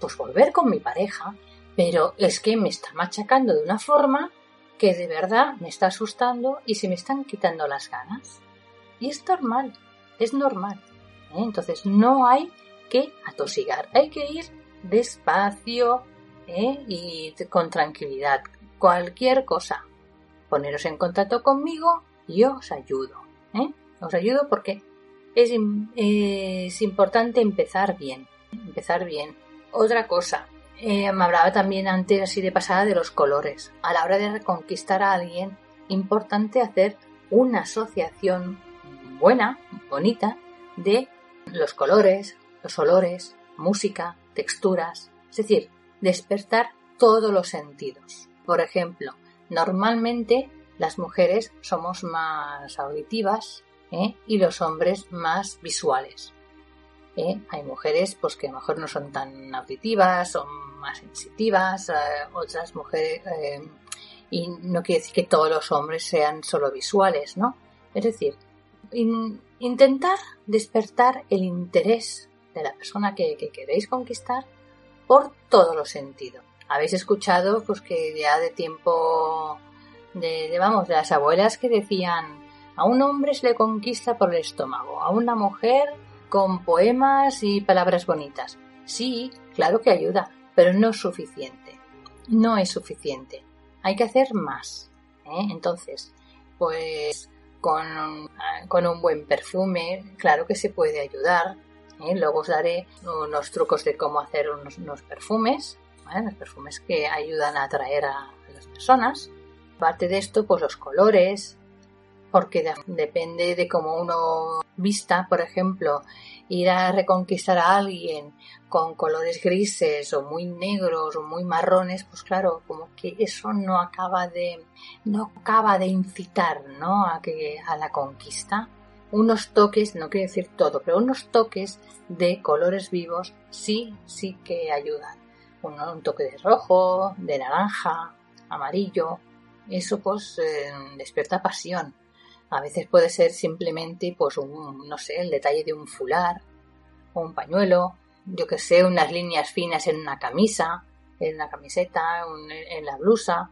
pues volver con mi pareja, pero es que me está machacando de una forma que de verdad me está asustando y se me están quitando las ganas. Y es normal, es normal. ¿eh? Entonces no hay que atosigar, hay que ir despacio ¿eh? y con tranquilidad. Cualquier cosa, poneros en contacto conmigo y os ayudo. ¿eh? Os ayudo porque es, es importante empezar bien. Empezar bien. Otra cosa, eh, me hablaba también antes así de pasada de los colores. A la hora de reconquistar a alguien, importante hacer una asociación buena, bonita, de los colores, los olores, música, texturas, es decir, despertar todos los sentidos. Por ejemplo, normalmente las mujeres somos más auditivas ¿eh? y los hombres más visuales. ¿Eh? Hay mujeres pues que a lo mejor no son tan auditivas, son más sensitivas, eh, otras mujeres y no quiere decir que todos los hombres sean solo visuales, ¿no? Es decir, intentar despertar el interés de la persona que, queréis conquistar por todos los sentidos. Habéis escuchado pues que ya de tiempo de, de las abuelas que decían a un hombre se le conquista por el estómago, a una mujer con poemas y palabras bonitas. Sí, claro que ayuda, pero no es suficiente. No es suficiente. Hay que hacer más. ¿eh? Entonces, pues con, con, un buen perfume, claro que se puede ayudar. ¿eh? Luego os daré unos trucos de cómo hacer unos, perfumes, los perfumes que ayudan a atraer a las personas. Aparte de esto, pues los colores, porque depende de cómo uno vista, por ejemplo, ir a reconquistar a alguien con colores grises o muy negros o muy marrones, pues claro, como que eso no acaba de no acaba de incitar, ¿no? a que a la conquista. Unos toques, no quiero decir todo, pero unos toques de colores vivos sí, sí que ayudan. un toque de rojo, de naranja, amarillo, eso pues eh, despierta pasión a veces puede ser simplemente, pues, un, no sé, el detalle de un fular, o un pañuelo, yo que sé, unas líneas finas en una camisa, en una camiseta, en la blusa.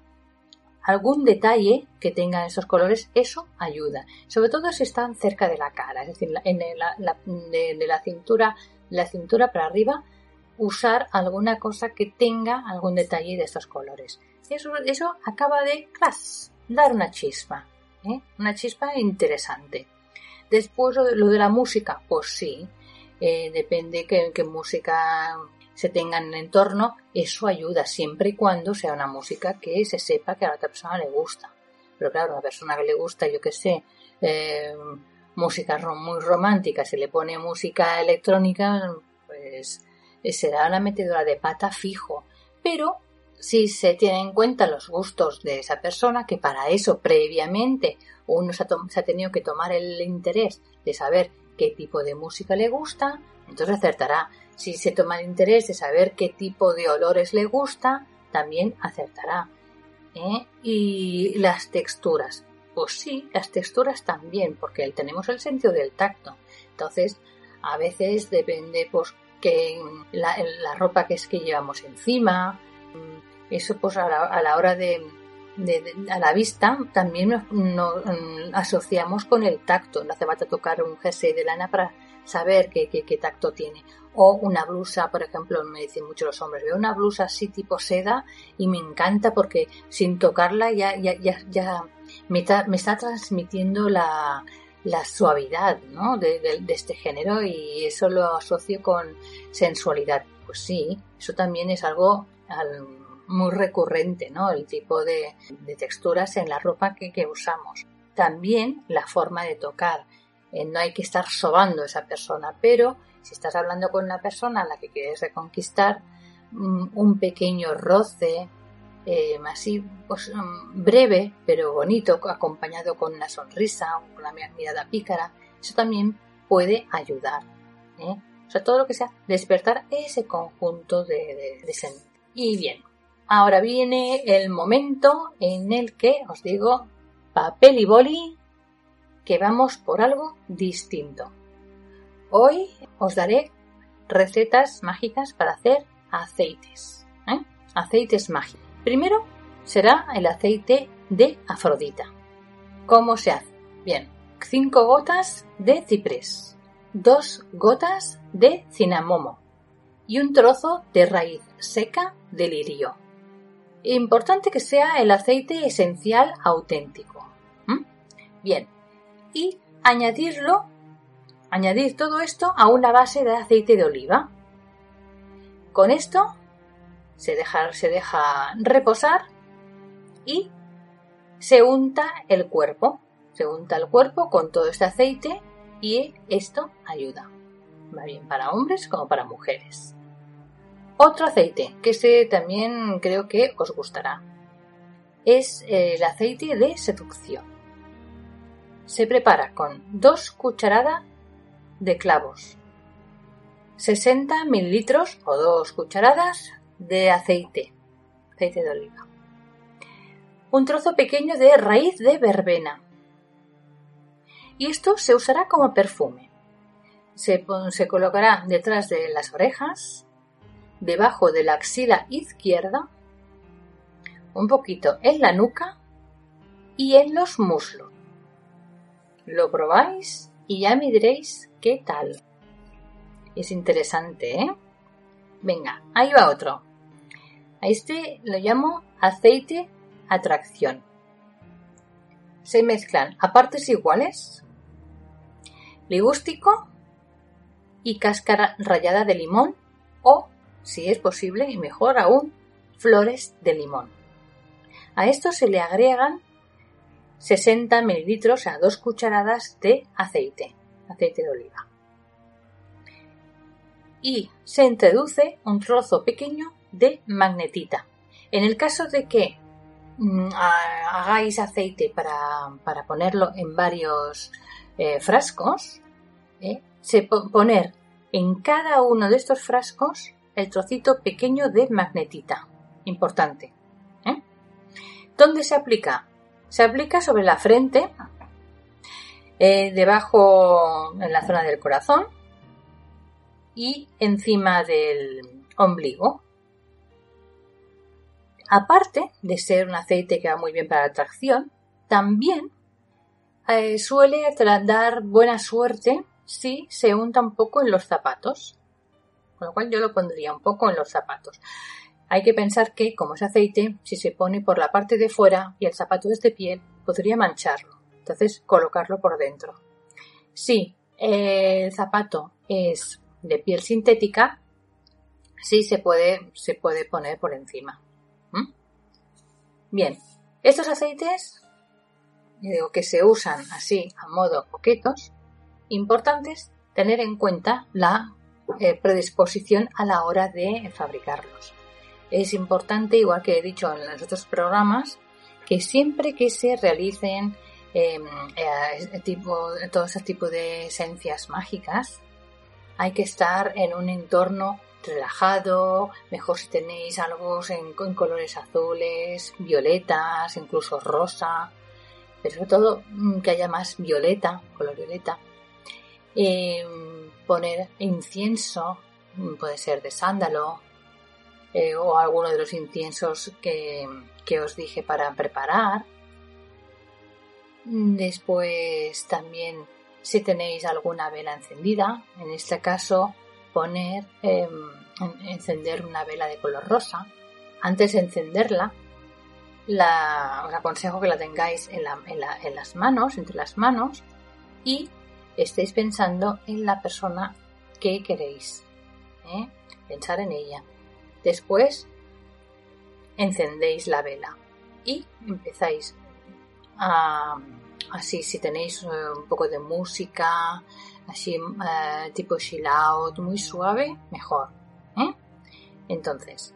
Algún detalle que tenga esos colores, eso ayuda. Sobre todo si están cerca de la cara, es decir, en la, de, la cintura, la cintura para arriba, usar alguna cosa que tenga algún detalle de estos colores. Eso, eso acaba de dar una chispa. ¿Eh? Una chispa interesante. Después lo de la música, pues sí, eh, depende qué, música se tenga en el entorno, eso ayuda siempre y cuando sea una música que se sepa que a la otra persona le gusta. Pero claro, a la persona que le gusta, yo que sé, eh, música muy romántica, se le pone música electrónica, pues será una metedora de pata fijo. Pero si se tienen en cuenta los gustos de esa persona, que para eso previamente uno se ha, tenido que tomar el interés de saber qué tipo de música le gusta, entonces acertará. Si se toma el interés de saber qué tipo de olores le gusta, también acertará. ¿eh? Y las texturas. Pues sí, las texturas también, porque tenemos el sentido del tacto. Entonces, a veces depende pues que la, la ropa que es que llevamos encima, eso pues a la, hora de, a la vista también nos, mm, asociamos con el tacto. No hace falta tocar un jersey de lana para saber qué, qué, tacto tiene. O una blusa, por ejemplo, me dicen muchos los hombres, veo una blusa así tipo seda y me encanta porque sin tocarla ya, ya, ya, ya me, está, me está transmitiendo la, la suavidad ¿no? de, de, este género y eso lo asocio con sensualidad. Pues sí, eso también es algo muy recurrente, ¿no? El tipo de, texturas en la ropa que, usamos. También la forma de tocar. Eh, no hay que estar sobando a esa persona, pero si estás hablando con una persona a la que quieres reconquistar, mm, un pequeño roce, eh, así pues, mm, breve pero bonito, acompañado con una sonrisa o con una mirada pícara, eso también puede ayudar. ¿eh? O sea, todo lo que sea despertar ese conjunto de, de, de Y bien, Ahora viene el momento en el que os digo papel y boli que vamos por algo distinto. Hoy os daré recetas mágicas para hacer aceites. ¿eh? Aceites mágicos. Primero será el aceite de Afrodita. ¿Cómo se hace? Bien, 5 gotas de ciprés, 2 gotas de cinamomo y un trozo de raíz seca de lirio. Importante que sea el aceite esencial auténtico. Bien, y añadirlo, añadir todo esto a una base de aceite de oliva. Con esto se deja, se deja reposar y se unta el cuerpo. Se unta el cuerpo con todo este aceite y esto ayuda. Va bien para hombres como para mujeres. Otro aceite, que este también creo que os gustará, es el aceite de seducción. Se prepara con dos cucharadas de clavos, 60 mililitros o dos cucharadas de aceite, aceite de oliva, un trozo pequeño de raíz de verbena. Y esto se usará como perfume. Se, se colocará detrás de las orejas, debajo de la axila izquierda, un poquito en la nuca y en los muslos. Lo probáis y ya me diréis qué tal. Es interesante, ¿eh? Venga, ahí va otro. A este lo llamo aceite atracción. Se mezclan a partes iguales ligústico y cáscara rallada de limón o, si es posible y mejor aún, flores de limón. A esto se le agregan 60 mililitros a dos cucharadas de aceite, aceite de oliva y se introduce un trozo pequeño de magnetita. En el caso de que mm, hagáis aceite para, ponerlo en varios eh, frascos, eh, se poner en cada uno de estos frascos el trocito pequeño de magnetita. Importante. ¿eh? ¿Dónde se aplica? Se aplica sobre la frente, debajo en la zona del corazón, y encima del ombligo. Aparte de ser un aceite que va muy bien para la tracción, también eh, suele dar buena suerte si se unta un poco en los zapatos. Con lo cual yo lo pondría un poco en los zapatos. Hay que pensar que, como es aceite, si se pone por la parte de fuera y el zapato es de piel, podría mancharlo. Entonces, colocarlo por dentro. Si el zapato es de piel sintética, sí se puede, se puede poner por encima. Bien, estos aceites digo, que se usan así a modo coquetos, importantes tener en cuenta la eh, predisposición a la hora de fabricarlos. Es importante, igual que he dicho en los otros programas, que siempre que se realicen em, eh, tipo, todo ese tipo de esencias mágicas, hay que estar en un entorno relajado, mejor si tenéis algo en, colores azules, violetas, incluso rosa, pero sobre todo mm, que haya más violeta, color violeta. Em, poner incienso, puede ser de sándalo, eh, o alguno de los inciensos que, que os dije para preparar. Después también si tenéis alguna vela encendida, en este caso poner, em, encender una vela de color rosa. Antes de encenderla, os aconsejo que la tengáis en, las manos, entre las manos, y estéis pensando en la persona que queréis. ¿eh? Pensar en ella. Después encendéis la vela y empezáis a Así, si tenéis eh, un poco de música, así eh, tipo chill muy suave, mejor. ¿eh? Entonces,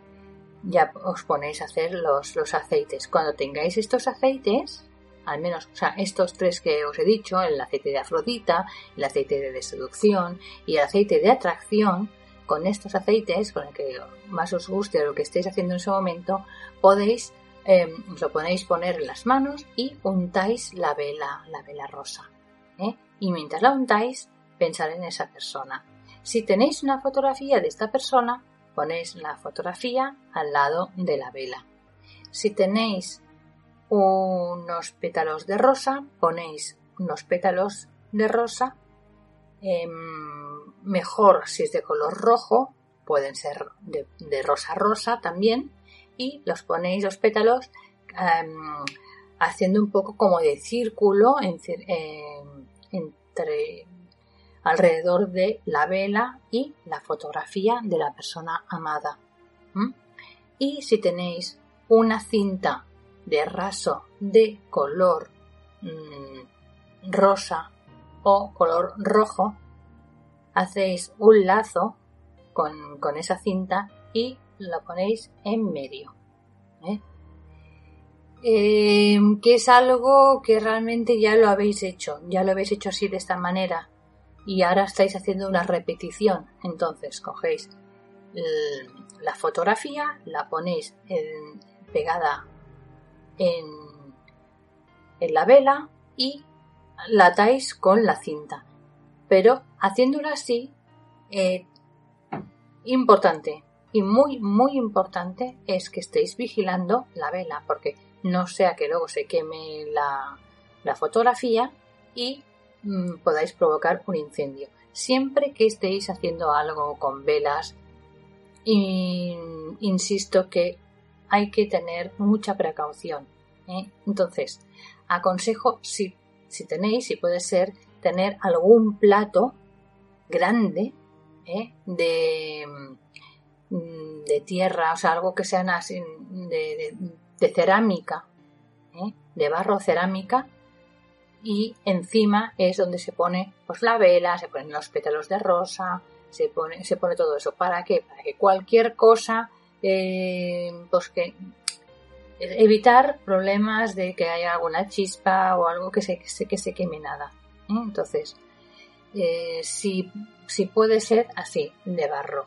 ya os ponéis a hacer los, los aceites. Cuando tengáis estos aceites, al menos, o sea, estos tres que os he dicho, el aceite de Afrodita, el aceite de seducción y el aceite de atracción, con estos aceites, con el que más os guste lo que estéis haciendo en ese momento, podéis Em, os lo podéis poner en las manos y untáis la vela, la vela rosa. ¿eh? Y mientras la untáis, pensar en esa persona. Si tenéis una fotografía de esta persona, ponéis la fotografía al lado de la vela. Si tenéis unos pétalos de rosa, ponéis unos pétalos de rosa. Em, mejor si es de color rojo, pueden ser de rosa rosa también y los ponéis los pétalos em, haciendo un poco como de círculo em, entre alrededor de la vela y la fotografía de la persona amada. Y si tenéis una cinta de raso de color mm, rosa o color rojo, hacéis un lazo con, esa cinta y lo ponéis en medio. ¿eh? Eh, que es algo que realmente ya lo habéis hecho, ya lo habéis hecho así de esta manera y ahora estáis haciendo una repetición. Entonces cogéis la fotografía, la ponéis pegada en, la vela y la atáis con la cinta. Pero haciéndolo así, eh, importante y muy, muy importante es que estéis vigilando la vela, porque no sea que luego se queme la, fotografía y mm, podáis provocar un incendio. Siempre que estéis haciendo algo con velas, insisto que hay que tener mucha precaución. ¿eh? Entonces, aconsejo si, si tenéis, si puede ser, tener algún plato grande ¿eh? de, mm, de tierra, o sea, algo que sea de, de, cerámica, ¿eh? de barro cerámica, y encima es donde se pone pues la vela, se ponen los pétalos de rosa, se pone, se pone todo eso. ¿Para qué? Para que cualquier cosa, eh, pues evitar problemas de que haya alguna chispa o algo que se, que se, queme nada. ¿eh? Entonces, eh, si, si puede ser así, de barro.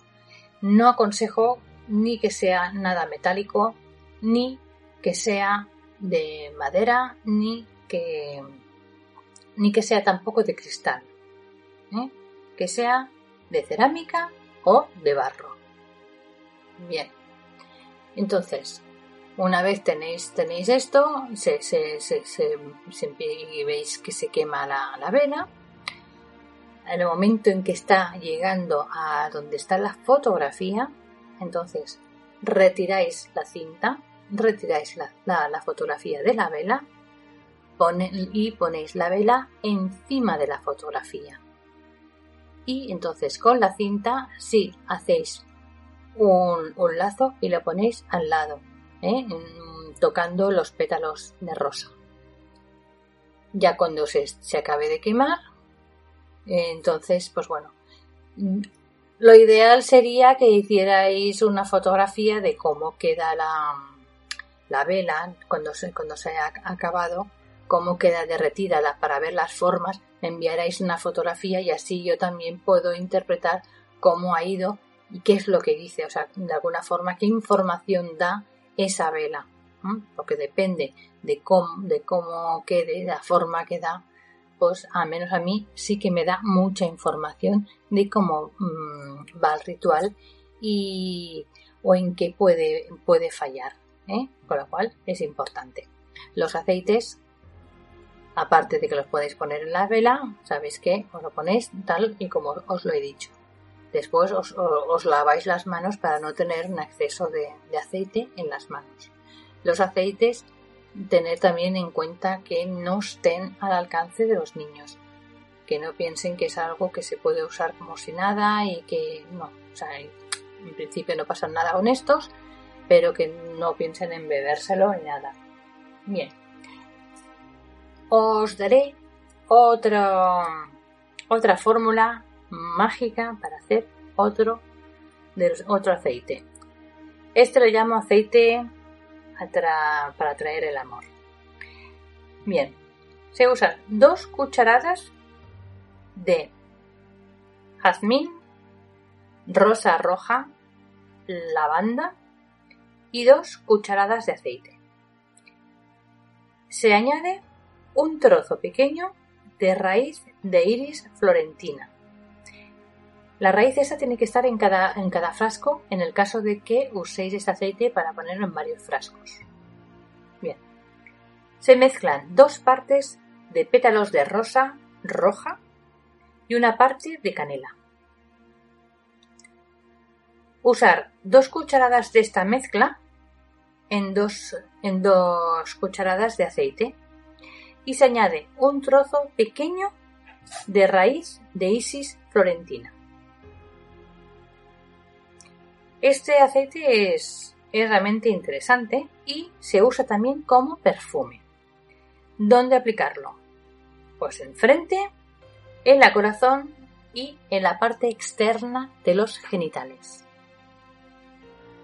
No aconsejo ni que sea nada metálico, ni que sea de madera, ni que, ni que sea tampoco de cristal. ¿eh? Que sea de cerámica o de barro. Bien. Entonces, una vez tenéis, esto, y veis que se quema la, la vela, en el momento en que está llegando a donde está la fotografía, entonces retiráis la cinta, retiráis la, la, fotografía de la vela y ponéis la vela encima de la fotografía. Y entonces con la cinta sí hacéis un, lazo y lo ponéis al lado ¿eh? tocando los pétalos de rosa. Ya cuando se, acabe de quemar, entonces, pues bueno, lo ideal sería que hicierais una fotografía de cómo queda la, la vela cuando se, cuando se ha acabado, cómo queda derretida para ver las formas, enviaréis una fotografía y así yo también puedo interpretar cómo ha ido y qué es lo que dice, o sea, de alguna forma, qué información da esa vela, porque depende de cómo, de cómo quede, la forma que da, pues al menos a mí sí que me da mucha información de cómo mm, va el ritual y o en qué puede, puede fallar, ¿eh? con lo cual es importante. Los aceites, aparte de que los podéis poner en la vela, sabéis que os lo ponéis tal y como os lo he dicho. Después os, laváis las manos para no tener un exceso de, aceite en las manos. Los aceites, tener también en cuenta que no estén al alcance de los niños, que no piensen que es algo que se puede usar como si nada y que no, en principio no pasa nada con estos, pero que no piensen en bebérselo ni nada. Bien, os daré otra, otra fórmula mágica para hacer otro, de otro aceite. Este lo llamo aceite para atraer el amor. Bien, se usan dos cucharadas de jazmín, rosa roja, lavanda y dos cucharadas de aceite. Se añade un trozo pequeño de raíz de iris florentina la raíz esa tiene que estar en cada, en cada frasco en el caso de que uséis este aceite para ponerlo en varios frascos. Bien. Se mezclan dos partes de pétalos de rosa roja y una parte de canela. Usar dos cucharadas de esta mezcla en dos, en dos cucharadas de aceite y se añade un trozo pequeño de raíz de Isis florentina. Este aceite es, realmente interesante y se usa también como perfume. ¿Dónde aplicarlo? Pues en frente, en la corazón y en la parte externa de los genitales.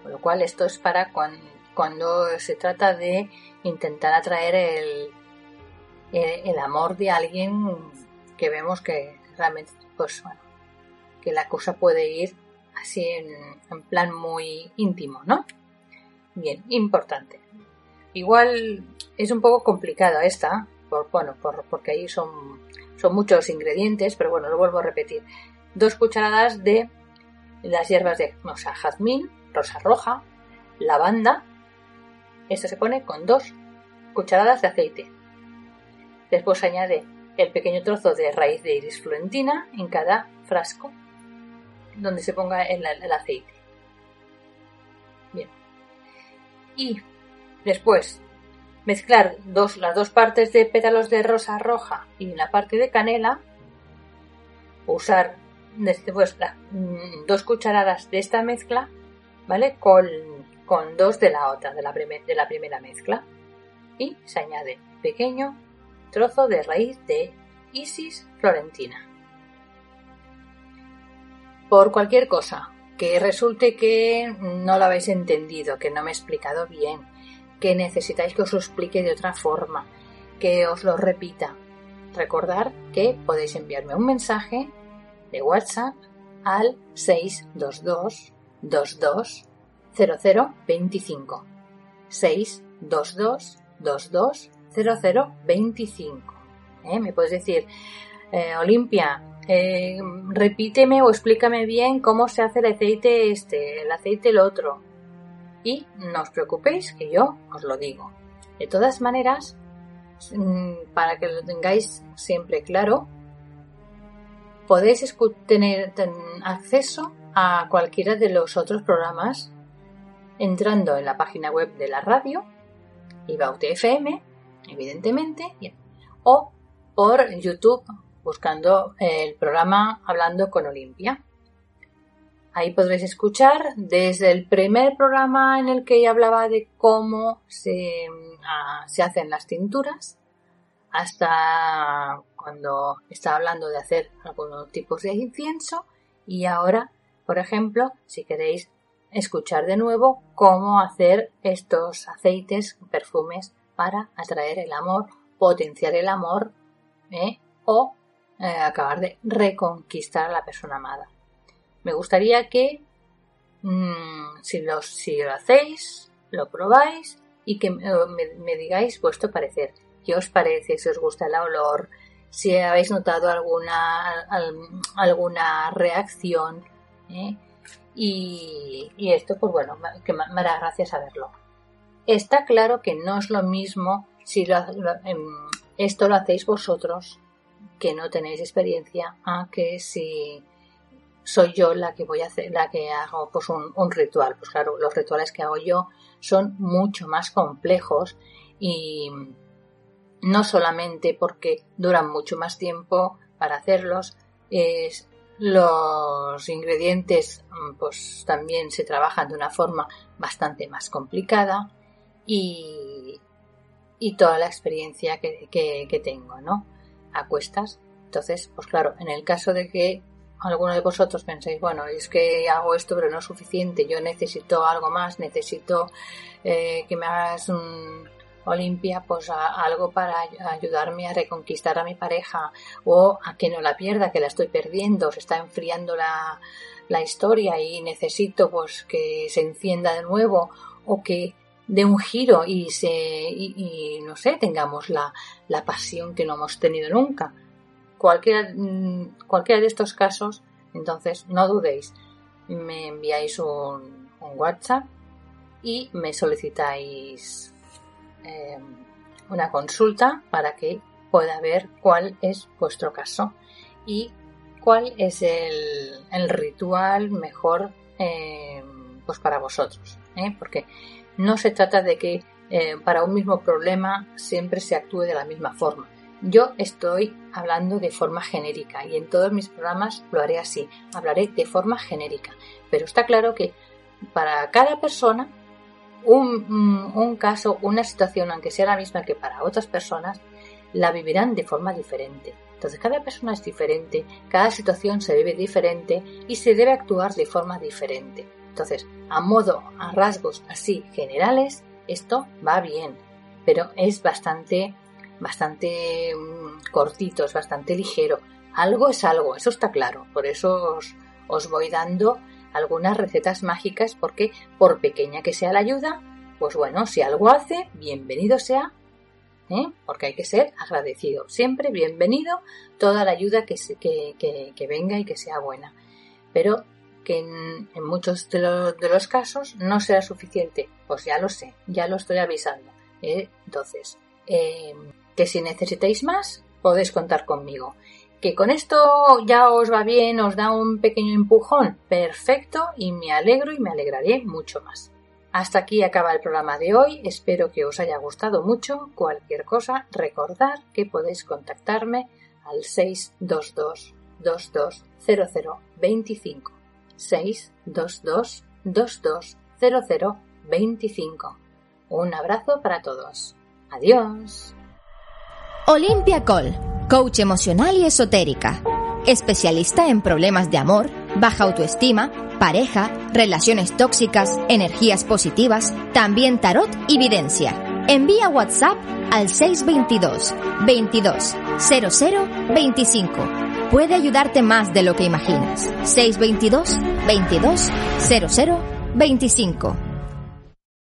Con lo cual esto es para cuando, se trata de intentar atraer el, el, amor de alguien que vemos que realmente, pues bueno, que la cosa puede ir así en, plan muy íntimo, ¿no? Bien, importante. Igual es un poco complicada esta, por, bueno, por, porque ahí son, son muchos ingredientes, pero bueno, lo vuelvo a repetir. Dos cucharadas de las hierbas de, jazmín, rosa roja, lavanda. Esto se pone con dos cucharadas de aceite. Después añade el pequeño trozo de raíz de iris florentina en cada frasco donde se ponga el, aceite. Bien. Y después mezclar dos, las dos partes de pétalos de rosa roja y la parte de canela, usar después mm, dos cucharadas de esta mezcla, ¿vale? Con, con dos de la otra, de la, de la primera mezcla. Y se añade pequeño trozo de raíz de Isis florentina. Por cualquier cosa que resulte que no lo habéis entendido, que no me he explicado bien, que necesitáis que os lo explique de otra forma, que os lo repita. Recordar que podéis enviarme un mensaje de WhatsApp al 622 22 0025 622 22 0025 Me puedes decir, eh, Olimpia, eh, repíteme o explícame bien cómo se hace el aceite este, el aceite el otro y no os preocupéis que yo os lo digo. De todas maneras, mm, para que lo tengáis siempre claro, podéis tener acceso a cualquiera de los otros programas entrando en la página web de la radio, Ibaute FM, evidentemente, o por YouTube buscando el programa Hablando con Olimpia. Ahí podréis escuchar desde el primer programa en el que hablaba de cómo se, ah, se hacen las tinturas hasta cuando estaba hablando de hacer algunos tipos de incienso y ahora, por ejemplo, si queréis escuchar de nuevo cómo hacer estos aceites, perfumes para atraer el amor, potenciar el amor ¿eh? o eh, acabar de reconquistar a la persona amada. Me gustaría que mm, si, lo, si lo hacéis, lo probáis y que me, digáis vuestro parecer. ¿Qué os parece? Si os gusta el olor, si habéis notado alguna, alguna reacción. ¿eh? Y, esto, pues bueno, que me, hará gracia saberlo. Está claro que no es lo mismo si em, esto lo hacéis vosotros, que no tenéis experiencia, a que si soy yo la que voy a hacer, la que hago pues un, ritual. Pues claro, los rituales que hago yo son mucho más complejos y no solamente porque duran mucho más tiempo para hacerlos, es, los ingredientes pues también se trabajan de una forma bastante más complicada y, y toda la experiencia que, que, que tengo, ¿no? A cuestas. Entonces, pues claro, en el caso de que alguno de vosotros pensáis, bueno, es que hago esto pero no es suficiente, yo necesito algo más, necesito eh, que me hagas un Olimpia, pues algo para ayudarme a reconquistar a mi pareja o a que no la pierda, que la estoy perdiendo, se está enfriando la, la historia y necesito pues que se encienda de nuevo o que dé un giro y se y, no sé tengamos la, la pasión que no hemos tenido nunca cualquiera, mm, cualquiera de estos casos, entonces no dudéis, me enviáis un, WhatsApp y me solicitáis em, una consulta para que pueda ver cuál es vuestro caso y cuál es el, ritual mejor em, pues para vosotros. ¿eh? Porque no se trata de que eh, para un mismo problema siempre se actúe de la misma forma. Yo estoy hablando de forma genérica y en todos mis programas lo haré así, hablaré de forma genérica. Pero está claro que para cada persona un, mm, caso, una situación, aunque sea la misma que para otras personas, la vivirán de forma diferente. Entonces, cada persona es diferente, cada situación se vive diferente y se debe actuar de forma diferente. Entonces, a modo, a rasgos así generales, esto va bien, pero es bastante, bastante mm, cortito, es bastante ligero. Algo es algo, eso está claro. Por eso os, voy dando algunas recetas mágicas porque por pequeña que sea la ayuda, pues bueno, si algo hace, bienvenido sea, ¿eh? porque hay que ser agradecido. Siempre bienvenido toda la ayuda que, que, que, venga y que sea buena. Pero que en, muchos de, los casos no será suficiente. Pues ya lo sé, ya lo estoy avisando. ¿eh? Entonces, eh, que si necesitáis más, podéis contar conmigo. Que con esto ya os va bien, os da un pequeño empujón, perfecto, y me alegro y me alegraré mucho más. Hasta aquí acaba el programa de hoy, espero que os haya gustado mucho. Cualquier cosa, recordad que podéis contactarme al 622 220025 622 220025 Un abrazo para todos. Adiós. Olimpia Col, coach emocional y esotérica. Especialista en problemas de amor, baja autoestima, pareja, relaciones tóxicas, energías positivas, también tarot y videncia. Envía WhatsApp al 622 22 00 25. Puede ayudarte más de lo que imaginas. 622 22 00 25.